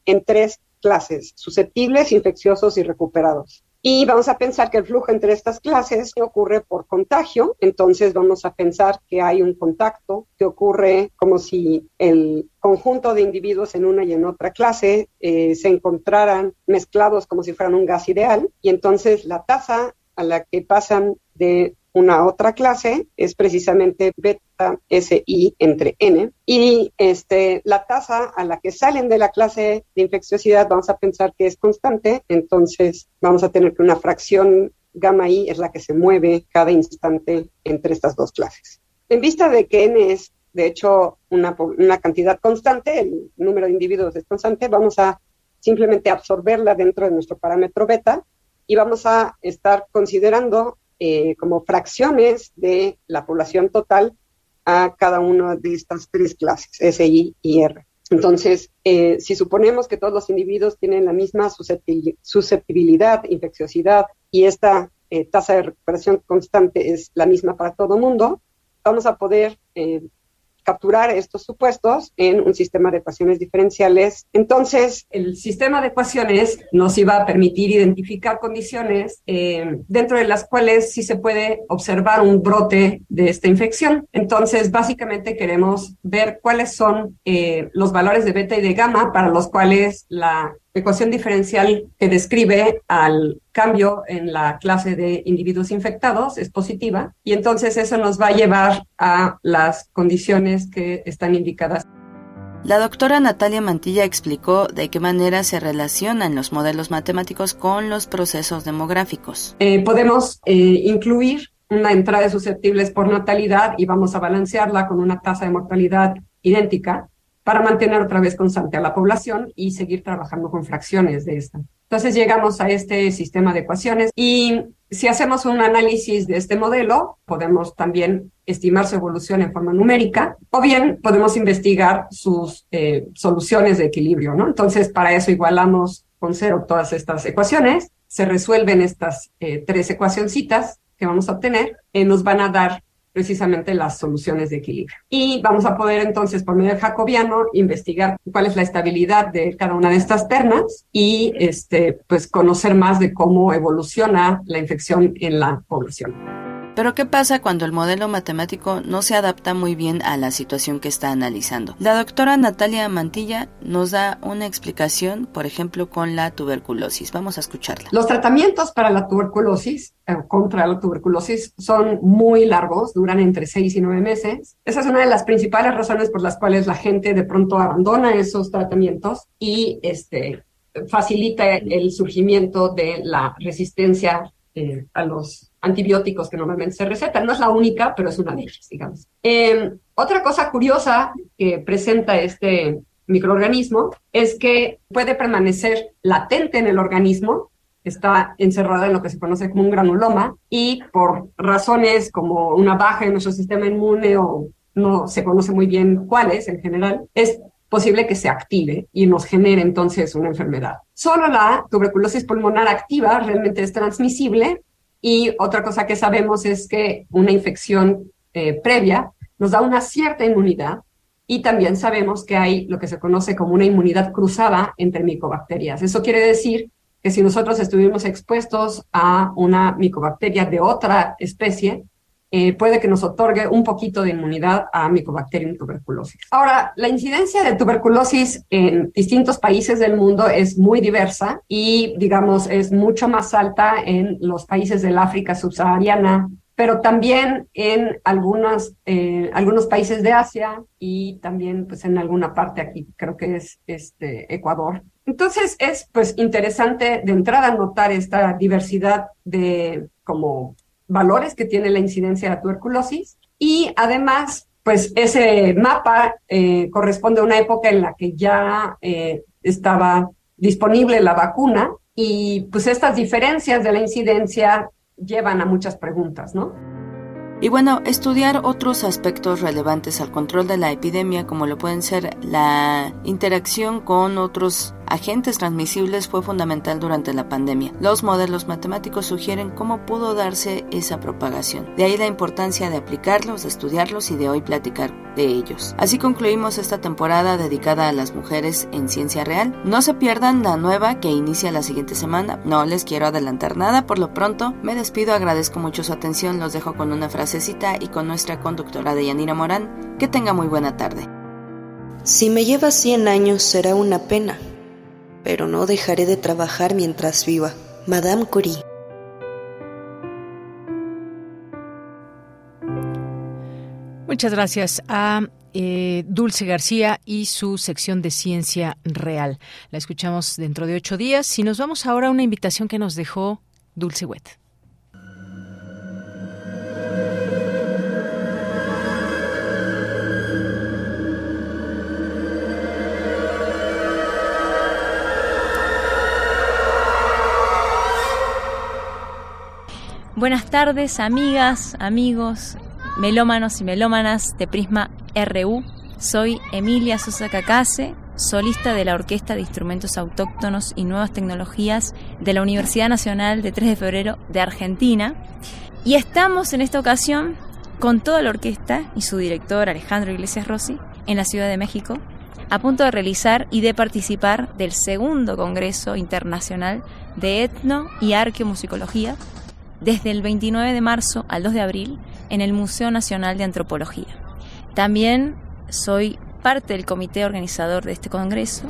en tres clases, susceptibles, infecciosos y recuperados. Y vamos a pensar que el flujo entre estas clases ocurre por contagio, entonces vamos a pensar que hay un contacto que ocurre como si el conjunto de individuos en una y en otra clase eh, se encontraran mezclados como si fueran un gas ideal, y entonces la tasa a la que pasan de una otra clase es precisamente beta SI entre N y este, la tasa a la que salen de la clase de infecciosidad vamos a pensar que es constante, entonces vamos a tener que una fracción gamma I es la que se mueve cada instante entre estas dos clases. En vista de que N es de hecho una, una cantidad constante, el número de individuos es constante, vamos a simplemente absorberla dentro de nuestro parámetro beta y vamos a estar considerando eh, como fracciones de la población total a cada una de estas tres clases, S, I y R. Entonces, eh, si suponemos que todos los individuos tienen la misma susceptibilidad, infecciosidad y esta eh, tasa de recuperación constante es la misma para todo mundo, vamos a poder capturar estos supuestos en un sistema de ecuaciones diferenciales. Entonces, el sistema de ecuaciones nos iba a permitir identificar condiciones eh, dentro de las cuales sí se puede observar un brote de esta infección. Entonces, básicamente queremos ver cuáles son eh, los valores de beta y de gamma para los cuales la ecuación diferencial que describe al cambio en la clase de individuos infectados es positiva y entonces eso nos va a llevar a las condiciones que están indicadas. La doctora Natalia Mantilla explicó de qué manera se relacionan los modelos matemáticos con los procesos demográficos. Eh, podemos eh, incluir una entrada de susceptibles por natalidad y vamos a balancearla con una tasa de mortalidad idéntica para mantener otra vez constante a la población y seguir trabajando con fracciones de esta. Entonces llegamos a este sistema de ecuaciones y si hacemos un análisis de este modelo, podemos también estimar su evolución en forma numérica o bien podemos investigar sus eh, soluciones de equilibrio, ¿no? Entonces para eso igualamos con cero todas estas ecuaciones, se resuelven estas eh, tres ecuacioncitas que vamos a obtener, y nos van a dar precisamente las soluciones de equilibrio. Y vamos a poder entonces, por medio del jacobiano, investigar cuál es la estabilidad de cada una de estas ternas y este, pues conocer más de cómo evoluciona la infección en la población. Pero ¿qué pasa cuando el modelo matemático no se adapta muy bien a la situación que está analizando? La doctora Natalia Mantilla nos da una explicación, por ejemplo, con la tuberculosis. Vamos a escucharla. Los tratamientos para la tuberculosis, eh, contra la tuberculosis, son muy largos, duran entre seis y nueve meses. Esa es una de las principales razones por las cuales la gente de pronto abandona esos tratamientos y este, facilita el surgimiento de la resistencia eh, a los antibióticos que normalmente se recetan. No es la única, pero es una de ellas, digamos. Em, otra cosa curiosa que presenta este microorganismo es que puede permanecer latente en el organismo, está encerrada en lo que se conoce como un granuloma y por razones como una baja en nuestro sistema inmune o no se conoce muy bien cuáles en general, es posible que se active y nos genere entonces una enfermedad. Solo la tuberculosis pulmonar activa realmente es transmisible y otra cosa que sabemos es que una infección eh, previa nos da una cierta inmunidad y también sabemos que hay lo que se conoce como una inmunidad cruzada entre micobacterias. Eso quiere decir que si nosotros estuvimos expuestos a una micobacteria de otra especie, eh, puede que nos otorgue un poquito de inmunidad a Mycobacterium tuberculosis. Ahora, la incidencia de tuberculosis en distintos países del mundo es muy diversa y, digamos, es mucho más alta en los países del África subsahariana, pero también en algunas, eh, algunos países de Asia y también pues en alguna parte aquí, creo que es este, Ecuador. Entonces es pues interesante de entrada notar esta diversidad de como valores que tiene la incidencia de la tuberculosis y además, pues ese mapa eh, corresponde a una época en la que ya eh, estaba disponible la vacuna y pues estas diferencias de la incidencia llevan a muchas preguntas, ¿no? Y bueno, estudiar otros aspectos relevantes al control de la epidemia, como lo pueden ser la interacción con otros agentes transmisibles fue fundamental durante la pandemia. Los modelos matemáticos sugieren cómo pudo darse esa propagación. De ahí la importancia de aplicarlos, de estudiarlos y de hoy platicar de ellos. Así concluimos esta temporada dedicada a las mujeres en ciencia real. No se pierdan la nueva que inicia la siguiente semana. No les quiero adelantar nada. Por lo pronto, me despido, agradezco mucho su atención, los dejo con una frasecita y con nuestra conductora de Yanira Morán. Que tenga muy buena tarde. Si me lleva 100 años será una pena pero no dejaré de trabajar mientras viva. Madame Curie. Muchas gracias a eh, Dulce García y su sección de ciencia real. La escuchamos dentro de ocho días y nos vamos ahora a una invitación que nos dejó Dulce Wet. Buenas tardes, amigas, amigos, melómanos y melómanas de Prisma RU. Soy Emilia Sosa Cacase, solista de la Orquesta de Instrumentos Autóctonos y Nuevas Tecnologías de la Universidad Nacional de 3 de Febrero de Argentina. Y estamos en esta ocasión con toda la orquesta y su director Alejandro Iglesias Rossi en la Ciudad de México, a punto de realizar y de participar del segundo Congreso Internacional de Etno y Arqueomusicología desde el 29 de marzo al 2 de abril en el Museo Nacional de Antropología. También soy parte del comité organizador de este congreso.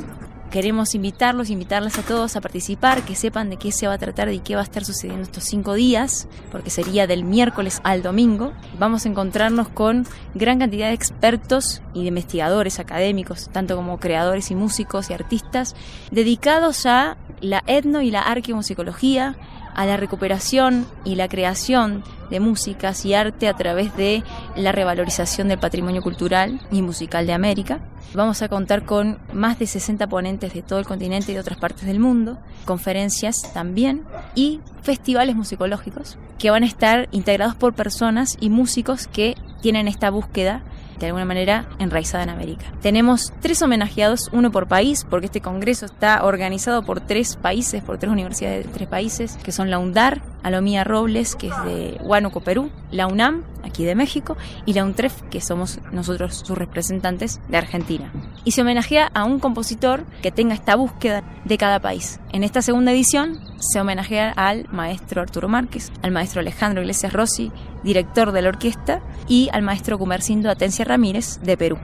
Queremos invitarlos, invitarles a todos a participar, que sepan de qué se va a tratar y qué va a estar sucediendo estos cinco días, porque sería del miércoles al domingo. Vamos a encontrarnos con gran cantidad de expertos y de investigadores académicos, tanto como creadores y músicos y artistas, dedicados a la etno y la arqueomusicología, a la recuperación y la creación de músicas y arte a través de la revalorización del patrimonio cultural y musical de América. Vamos a contar con más de 60 ponentes de todo el continente y de otras partes del mundo, conferencias también y festivales musicológicos que van a estar integrados por personas y músicos que tienen esta búsqueda de alguna manera enraizada en América. Tenemos tres homenajeados, uno por país, porque este congreso está organizado por tres países, por tres universidades de tres países, que son la UNDAR, Alomía Robles, que es de Huánuco, Perú, la UNAM, aquí de México, y la UNTREF, que somos nosotros sus representantes de Argentina. Y se homenajea a un compositor que tenga esta búsqueda de cada país. En esta segunda edición se homenajea al maestro Arturo Márquez, al maestro Alejandro Iglesias Rossi, director de la orquesta, y al maestro Cumercindo Atencia Ramírez, de Perú.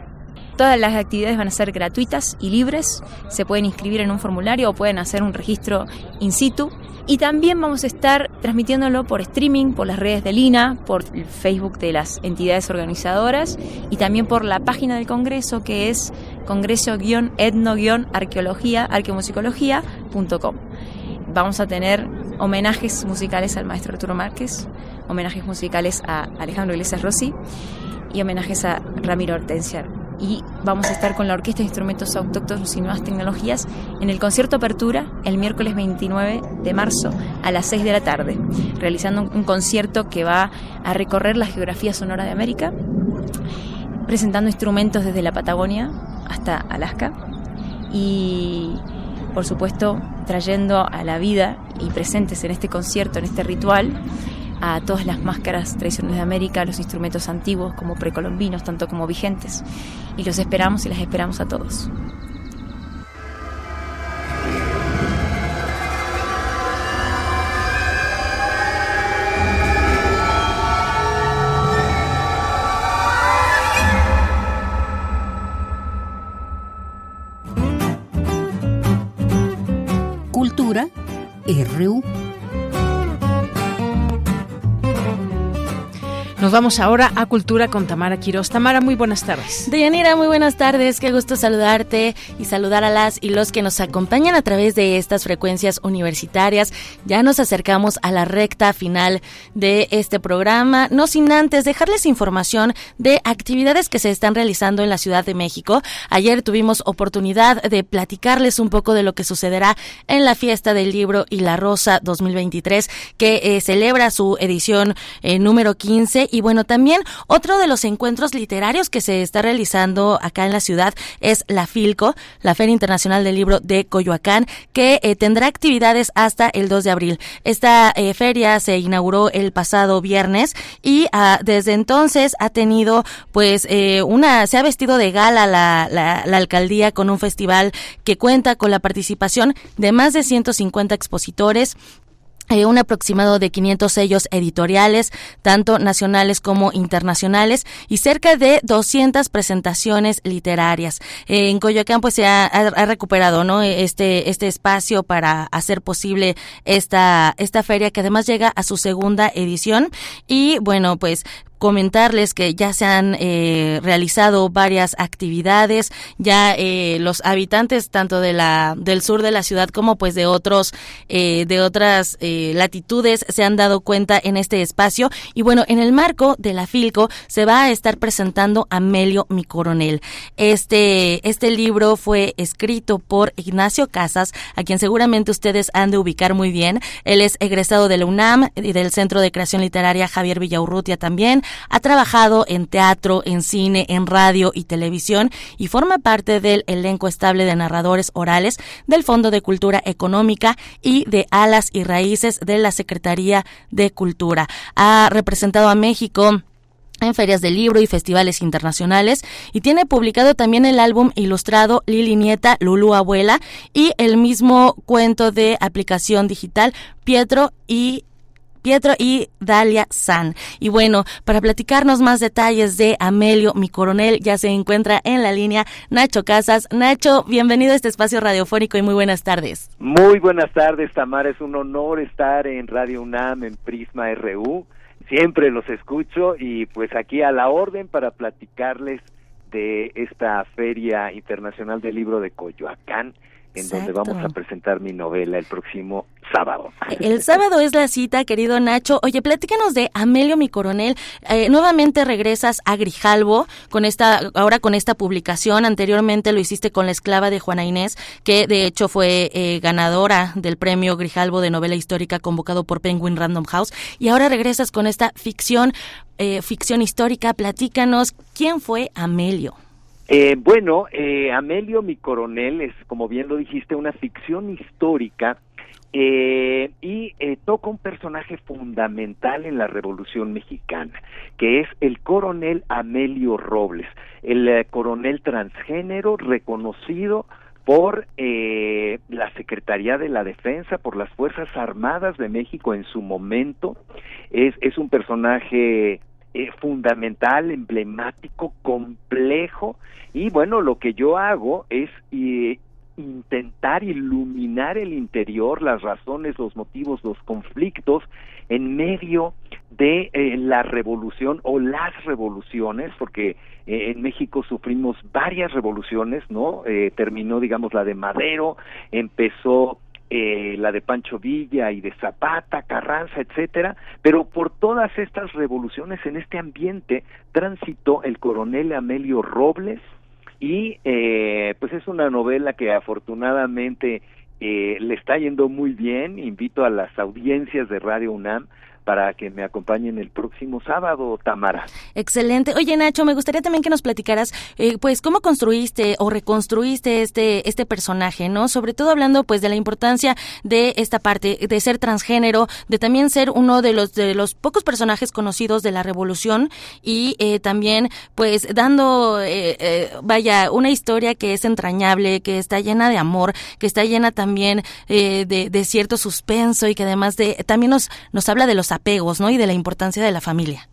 Todas las actividades van a ser gratuitas y libres, se pueden inscribir en un formulario o pueden hacer un registro in situ y también vamos a estar transmitiéndolo por streaming, por las redes de Lina, por el Facebook de las entidades organizadoras y también por la página del Congreso que es congreso-etno-arqueología, arqueomusicología.com. Vamos a tener homenajes musicales al maestro Arturo Márquez, homenajes musicales a Alejandro Iglesias Rossi y homenajes a Ramiro Hortensia y vamos a estar con la Orquesta de Instrumentos Autóctonos y Nuevas Tecnologías en el concierto Apertura el miércoles 29 de marzo a las 6 de la tarde, realizando un concierto que va a recorrer la geografía sonora de América, presentando instrumentos desde la Patagonia hasta Alaska y por supuesto trayendo a la vida y presentes en este concierto, en este ritual, a todas las máscaras tradiciones de América, los instrumentos antiguos como precolombinos, tanto como vigentes. Y los esperamos y las esperamos a todos. Cultura RU Nos vamos ahora a Cultura con Tamara Quiroz. Tamara, muy buenas tardes. Deyanira, muy buenas tardes. Qué gusto saludarte y saludar a las y los que nos acompañan a través de estas frecuencias universitarias. Ya nos acercamos a la recta final de este programa, no sin antes dejarles información de actividades que se están realizando en la Ciudad de México. Ayer tuvimos oportunidad de platicarles un poco de lo que sucederá en la fiesta del libro y la rosa 2023, que eh, celebra su edición eh, número 15 y bueno, también otro de los encuentros literarios que se está realizando acá en la ciudad es la FILCO, la Feria Internacional del Libro de Coyoacán, que eh, tendrá actividades hasta el 2 de abril. Esta eh, feria se inauguró el pasado viernes y ah, desde entonces ha tenido pues eh, una, se ha vestido de gala la, la, la alcaldía con un festival que cuenta con la participación de más de 150 expositores hay un aproximado de 500 sellos editoriales, tanto nacionales como internacionales, y cerca de 200 presentaciones literarias. Eh, en Coyoacán, pues se ha, recuperado, ¿no? Este, este espacio para hacer posible esta, esta feria que además llega a su segunda edición. Y bueno, pues comentarles que ya se han eh, realizado varias actividades, ya eh, los habitantes tanto de la del sur de la ciudad como pues de otros eh, de otras eh, latitudes se han dado cuenta en este espacio y bueno en el marco de la Filco se va a estar presentando Amelio mi coronel. Este este libro fue escrito por Ignacio Casas, a quien seguramente ustedes han de ubicar muy bien. Él es egresado de la UNAM y del Centro de Creación Literaria Javier Villaurrutia también ha trabajado en teatro, en cine, en radio y televisión y forma parte del elenco estable de narradores orales del Fondo de Cultura Económica y de Alas y Raíces de la Secretaría de Cultura. Ha representado a México en ferias de libro y festivales internacionales y tiene publicado también el álbum ilustrado Lili Nieta, Lulu Abuela y el mismo cuento de aplicación digital Pietro y Pietro y Dalia San. Y bueno, para platicarnos más detalles de Amelio, mi coronel, ya se encuentra en la línea Nacho Casas. Nacho, bienvenido a este espacio radiofónico y muy buenas tardes. Muy buenas tardes, Tamara. Es un honor estar en Radio UNAM, en Prisma RU. Siempre los escucho y pues aquí a la orden para platicarles de esta Feria Internacional del Libro de Coyoacán en donde vamos a presentar mi novela el próximo sábado. El sábado es la cita, querido Nacho. Oye, platícanos de Amelio, mi coronel. Eh, nuevamente regresas a Grijalvo con esta, ahora con esta publicación. Anteriormente lo hiciste con La esclava de Juana Inés, que de hecho fue eh, ganadora del premio Grijalvo de novela histórica convocado por Penguin Random House. Y ahora regresas con esta ficción, eh, ficción histórica. Platícanos, ¿quién fue Amelio? Eh, bueno, eh, Amelio, mi coronel, es, como bien lo dijiste, una ficción histórica eh, y eh, toca un personaje fundamental en la Revolución Mexicana, que es el coronel Amelio Robles, el eh, coronel transgénero reconocido por eh, la Secretaría de la Defensa, por las Fuerzas Armadas de México en su momento. Es, es un personaje eh, fundamental, emblemático, complejo y bueno, lo que yo hago es eh, intentar iluminar el interior, las razones, los motivos, los conflictos en medio de eh, la revolución o las revoluciones, porque eh, en México sufrimos varias revoluciones, ¿no? Eh, terminó, digamos, la de Madero, empezó eh, la de Pancho Villa y de Zapata, Carranza, etcétera, pero por todas estas revoluciones en este ambiente transitó el coronel Amelio Robles y eh, pues es una novela que afortunadamente eh, le está yendo muy bien. Invito a las audiencias de Radio UNAM para que me acompañen el próximo sábado, Tamara. Excelente. Oye, Nacho, me gustaría también que nos platicaras, eh, pues, cómo construiste o reconstruiste este, este personaje, ¿no? Sobre todo hablando, pues, de la importancia de esta parte, de ser transgénero, de también ser uno de los, de los pocos personajes conocidos de la revolución y eh, también, pues, dando, eh, eh, vaya, una historia que es entrañable, que está llena de amor, que está llena también eh, de, de cierto suspenso y que además de, también nos, nos habla de los apegos, ¿no? Y de la importancia de la familia.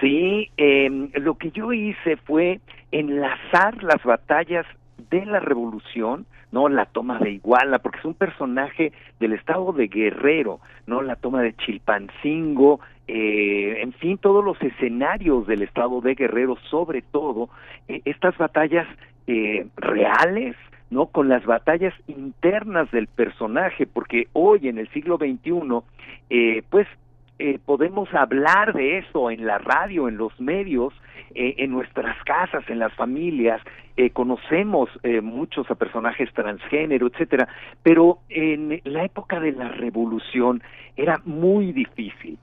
Sí, eh, lo que yo hice fue enlazar las batallas de la revolución, ¿no? La toma de Iguala, porque es un personaje del estado de Guerrero, ¿no? La toma de Chilpancingo, eh, en fin, todos los escenarios del estado de Guerrero, sobre todo, eh, estas batallas eh, reales, ¿no? Con las batallas internas del personaje, porque hoy en el siglo XXI, eh, pues eh, podemos hablar de eso en la radio, en los medios, eh, en nuestras casas, en las familias, eh, conocemos eh, muchos a personajes transgénero, etcétera, pero en la época de la revolución era muy difícil.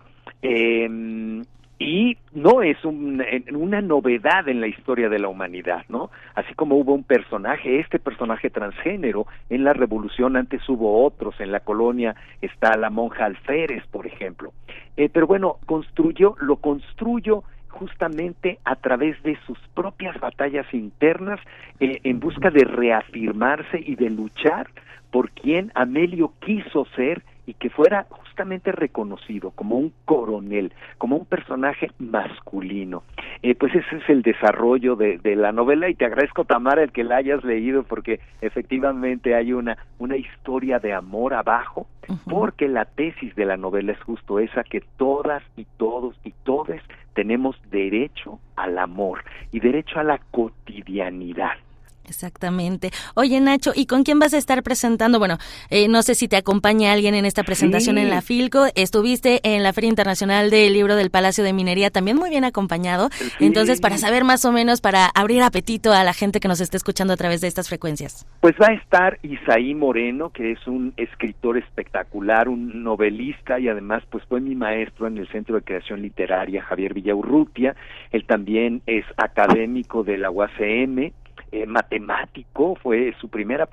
Y no es un, una novedad en la historia de la humanidad, ¿no? Así como hubo un personaje, este personaje transgénero, en la revolución antes hubo otros, en la colonia está la monja Alférez, por ejemplo. Eh, pero bueno, construyó, lo construyó justamente a través de sus propias batallas internas eh, en busca de reafirmarse y de luchar por quien Amelio quiso ser y que fuera justamente reconocido como un coronel, como un personaje masculino. Eh, pues ese es el desarrollo de, de, la novela y te agradezco Tamara el que la hayas leído porque efectivamente hay una, una historia de amor abajo, uh -huh. porque la tesis de la novela es justo esa, que todas y todos y todes tenemos derecho al amor y derecho a la cotidianidad. Exactamente. Oye, Nacho, ¿y con quién vas a estar presentando? Bueno, eh, no sé si te acompaña alguien en esta presentación sí. en la Filco. Estuviste en la Feria Internacional del Libro del Palacio de Minería, también muy bien acompañado. Sí. Entonces, para saber más o menos, para abrir apetito a la gente que nos esté escuchando a través de estas frecuencias. Pues va a estar Isaí Moreno, que es un escritor espectacular, un novelista y además pues fue mi maestro en el Centro de Creación Literaria Javier Villaurrutia. Él también es académico de la UACM eh, matemático, fue su primera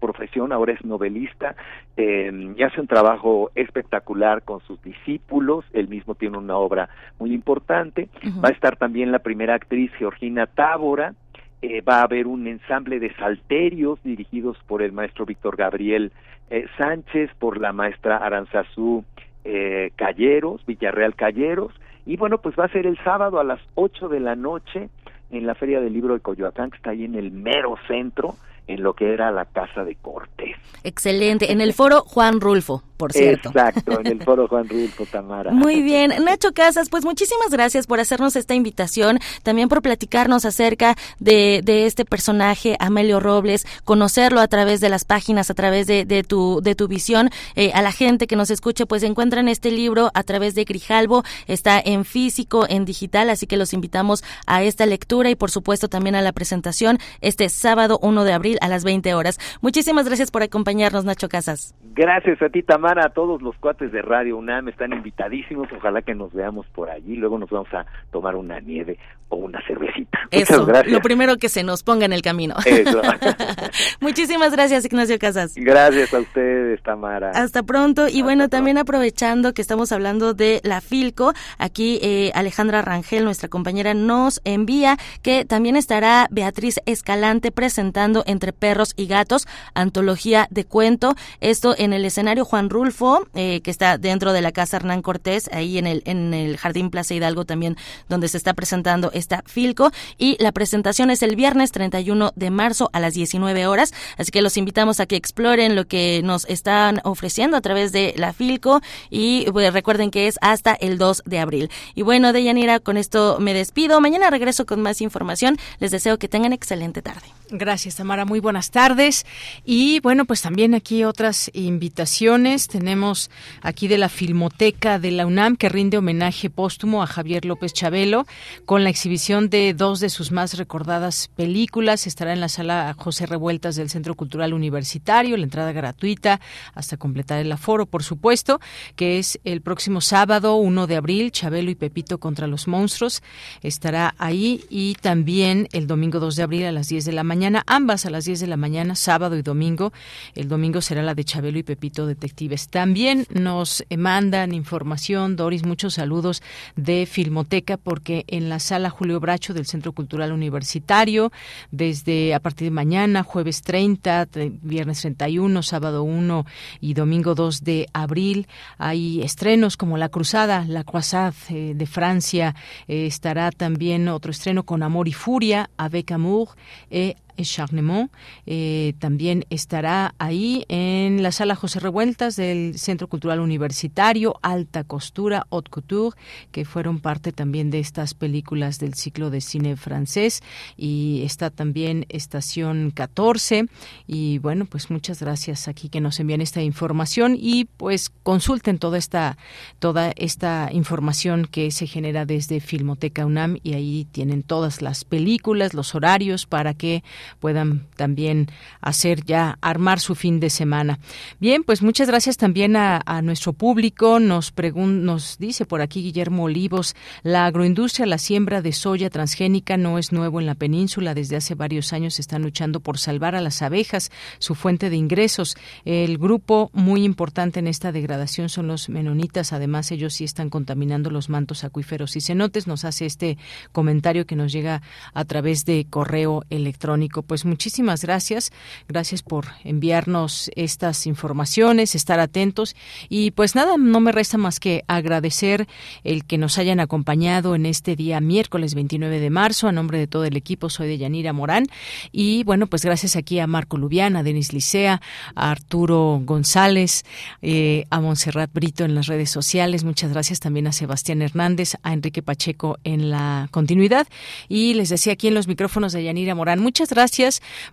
profesión, ahora es novelista eh, y hace un trabajo espectacular con sus discípulos, él mismo tiene una obra muy importante, uh -huh. va a estar también la primera actriz Georgina Tábora, eh, va a haber un ensamble de salterios dirigidos por el maestro Víctor Gabriel eh, Sánchez, por la maestra Aranzazú eh, Calleros, Villarreal Calleros, y bueno, pues va a ser el sábado a las 8 de la noche en la Feria del Libro de Coyoacán, que está ahí en el mero centro, en lo que era la Casa de Cortés. Excelente, en el foro Juan Rulfo, por cierto. Exacto, en el foro Juan Rulfo, Tamara. Muy bien, Nacho Casas, pues muchísimas gracias por hacernos esta invitación, también por platicarnos acerca de, de este personaje, Amelio Robles, conocerlo a través de las páginas, a través de, de tu, de tu visión. Eh, a la gente que nos escuche, pues encuentran este libro a través de Grijalbo, está en físico, en digital, así que los invitamos a esta lectura y por supuesto también a la presentación este sábado 1 de abril a las 20 horas. Muchísimas gracias por acompañarnos, Nacho Casas. Gracias a ti, Tamara, a todos los cuates de Radio UNAM, están invitadísimos, ojalá que nos veamos por allí, luego nos vamos a tomar una nieve o una cervecita. Eso, Muchas gracias. lo primero que se nos ponga en el camino. Eso. Muchísimas gracias, Ignacio Casas. Gracias a ustedes, Tamara. Hasta pronto. Y Hasta bueno, pronto. también aprovechando que estamos hablando de la Filco, aquí eh, Alejandra Rangel, nuestra compañera, nos envía que también estará Beatriz Escalante presentando Entre Perros y Gatos, antología de cuento. Esto en el escenario Juan Rulfo, eh, que está dentro de la Casa Hernán Cortés, ahí en el, en el Jardín Plaza Hidalgo también, donde se está presentando esta Filco. Y la presentación es el viernes 31 de marzo a las 19 horas. Así que los invitamos a que exploren lo que nos están ofreciendo a través de la Filco. Y pues, recuerden que es hasta el 2 de abril. Y bueno, Deyanira, con esto me despido. Mañana regreso con más información. Les deseo que tengan excelente tarde. Gracias, Tamara. Muy buenas tardes. Y bueno, pues también aquí otras invitaciones. Tenemos aquí de la Filmoteca de la UNAM que rinde homenaje póstumo a Javier López Chabelo con la exhibición de dos de sus más recordadas películas. Estará en la sala José Revueltas del Centro Cultural Universitario, la entrada gratuita hasta completar el aforo, por supuesto, que es el próximo sábado 1 de abril, Chabelo y Pepito contra los monstruos. Estará ahí y también el domingo 2 de abril a las 10 de la mañana mañana, ambas a las 10 de la mañana, sábado y domingo. El domingo será la de Chabelo y Pepito Detectives. También nos mandan información, Doris, muchos saludos de Filmoteca, porque en la sala Julio Bracho del Centro Cultural Universitario, desde a partir de mañana, jueves 30, viernes 31, sábado 1 y domingo 2 de abril, hay estrenos como La Cruzada, La Croisade eh, de Francia, eh, estará también otro estreno con Amor y Furia, Avec Amour, eh, Charnemont. Eh, también estará ahí en la sala José Revueltas del Centro Cultural Universitario, Alta Costura, Haute Couture, que fueron parte también de estas películas del ciclo de cine francés. Y está también Estación 14. Y bueno, pues muchas gracias aquí que nos envían esta información y pues consulten toda esta, toda esta información que se genera desde Filmoteca UNAM y ahí tienen todas las películas, los horarios para que puedan también hacer ya, armar su fin de semana. Bien, pues muchas gracias también a, nuestro público. Nos, nos dice por aquí Guillermo Olivos, la agroindustria, la siembra de soya transgénica no es nuevo en la península. Desde hace varios años están luchando por salvar a las abejas, su fuente de ingresos. El grupo muy importante en esta degradación son los menonitas. Además, ellos sí están contaminando los mantos acuíferos y cenotes. Nos hace este comentario que nos llega a través de correo electrónico. Pues muchísimas gracias. Gracias por enviarnos estas informaciones, estar atentos. Y pues nada, no me resta más que agradecer el que nos hayan acompañado en este día miércoles 29 de marzo. A nombre de todo el equipo, soy de Yanira Morán. Y bueno, pues gracias aquí a Marco Lubiana, a Denis Licea, a Arturo González, eh, a Montserrat Brito en las redes sociales. Muchas gracias también a Sebastián Hernández, a Enrique Pacheco en la continuidad. Y les decía aquí en los micrófonos de Yanira Morán, muchas gracias,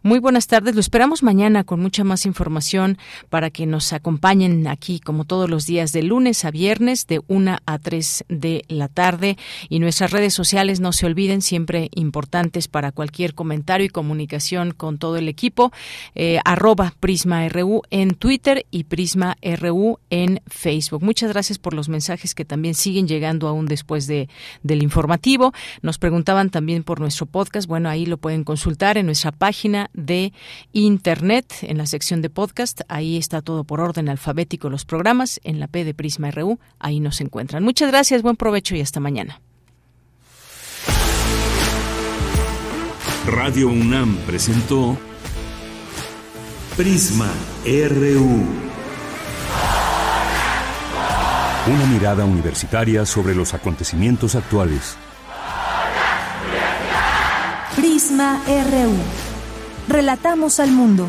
muy buenas tardes. Lo esperamos mañana con mucha más información para que nos acompañen aquí como todos los días de lunes a viernes de 1 a 3 de la tarde. Y nuestras redes sociales, no se olviden, siempre importantes para cualquier comentario y comunicación con todo el equipo. Eh, arroba Prisma RU en Twitter y Prisma RU en Facebook. Muchas gracias por los mensajes que también siguen llegando aún después de, del informativo. Nos preguntaban también por nuestro podcast. Bueno, ahí lo pueden consultar en nuestra página de internet, en la sección de podcast. Ahí está todo por orden alfabético los programas. En la P de Prisma RU, ahí nos encuentran. Muchas gracias, buen provecho y hasta mañana. Radio UNAM presentó Prisma RU. Una mirada universitaria sobre los acontecimientos actuales. Relatamos al mundo.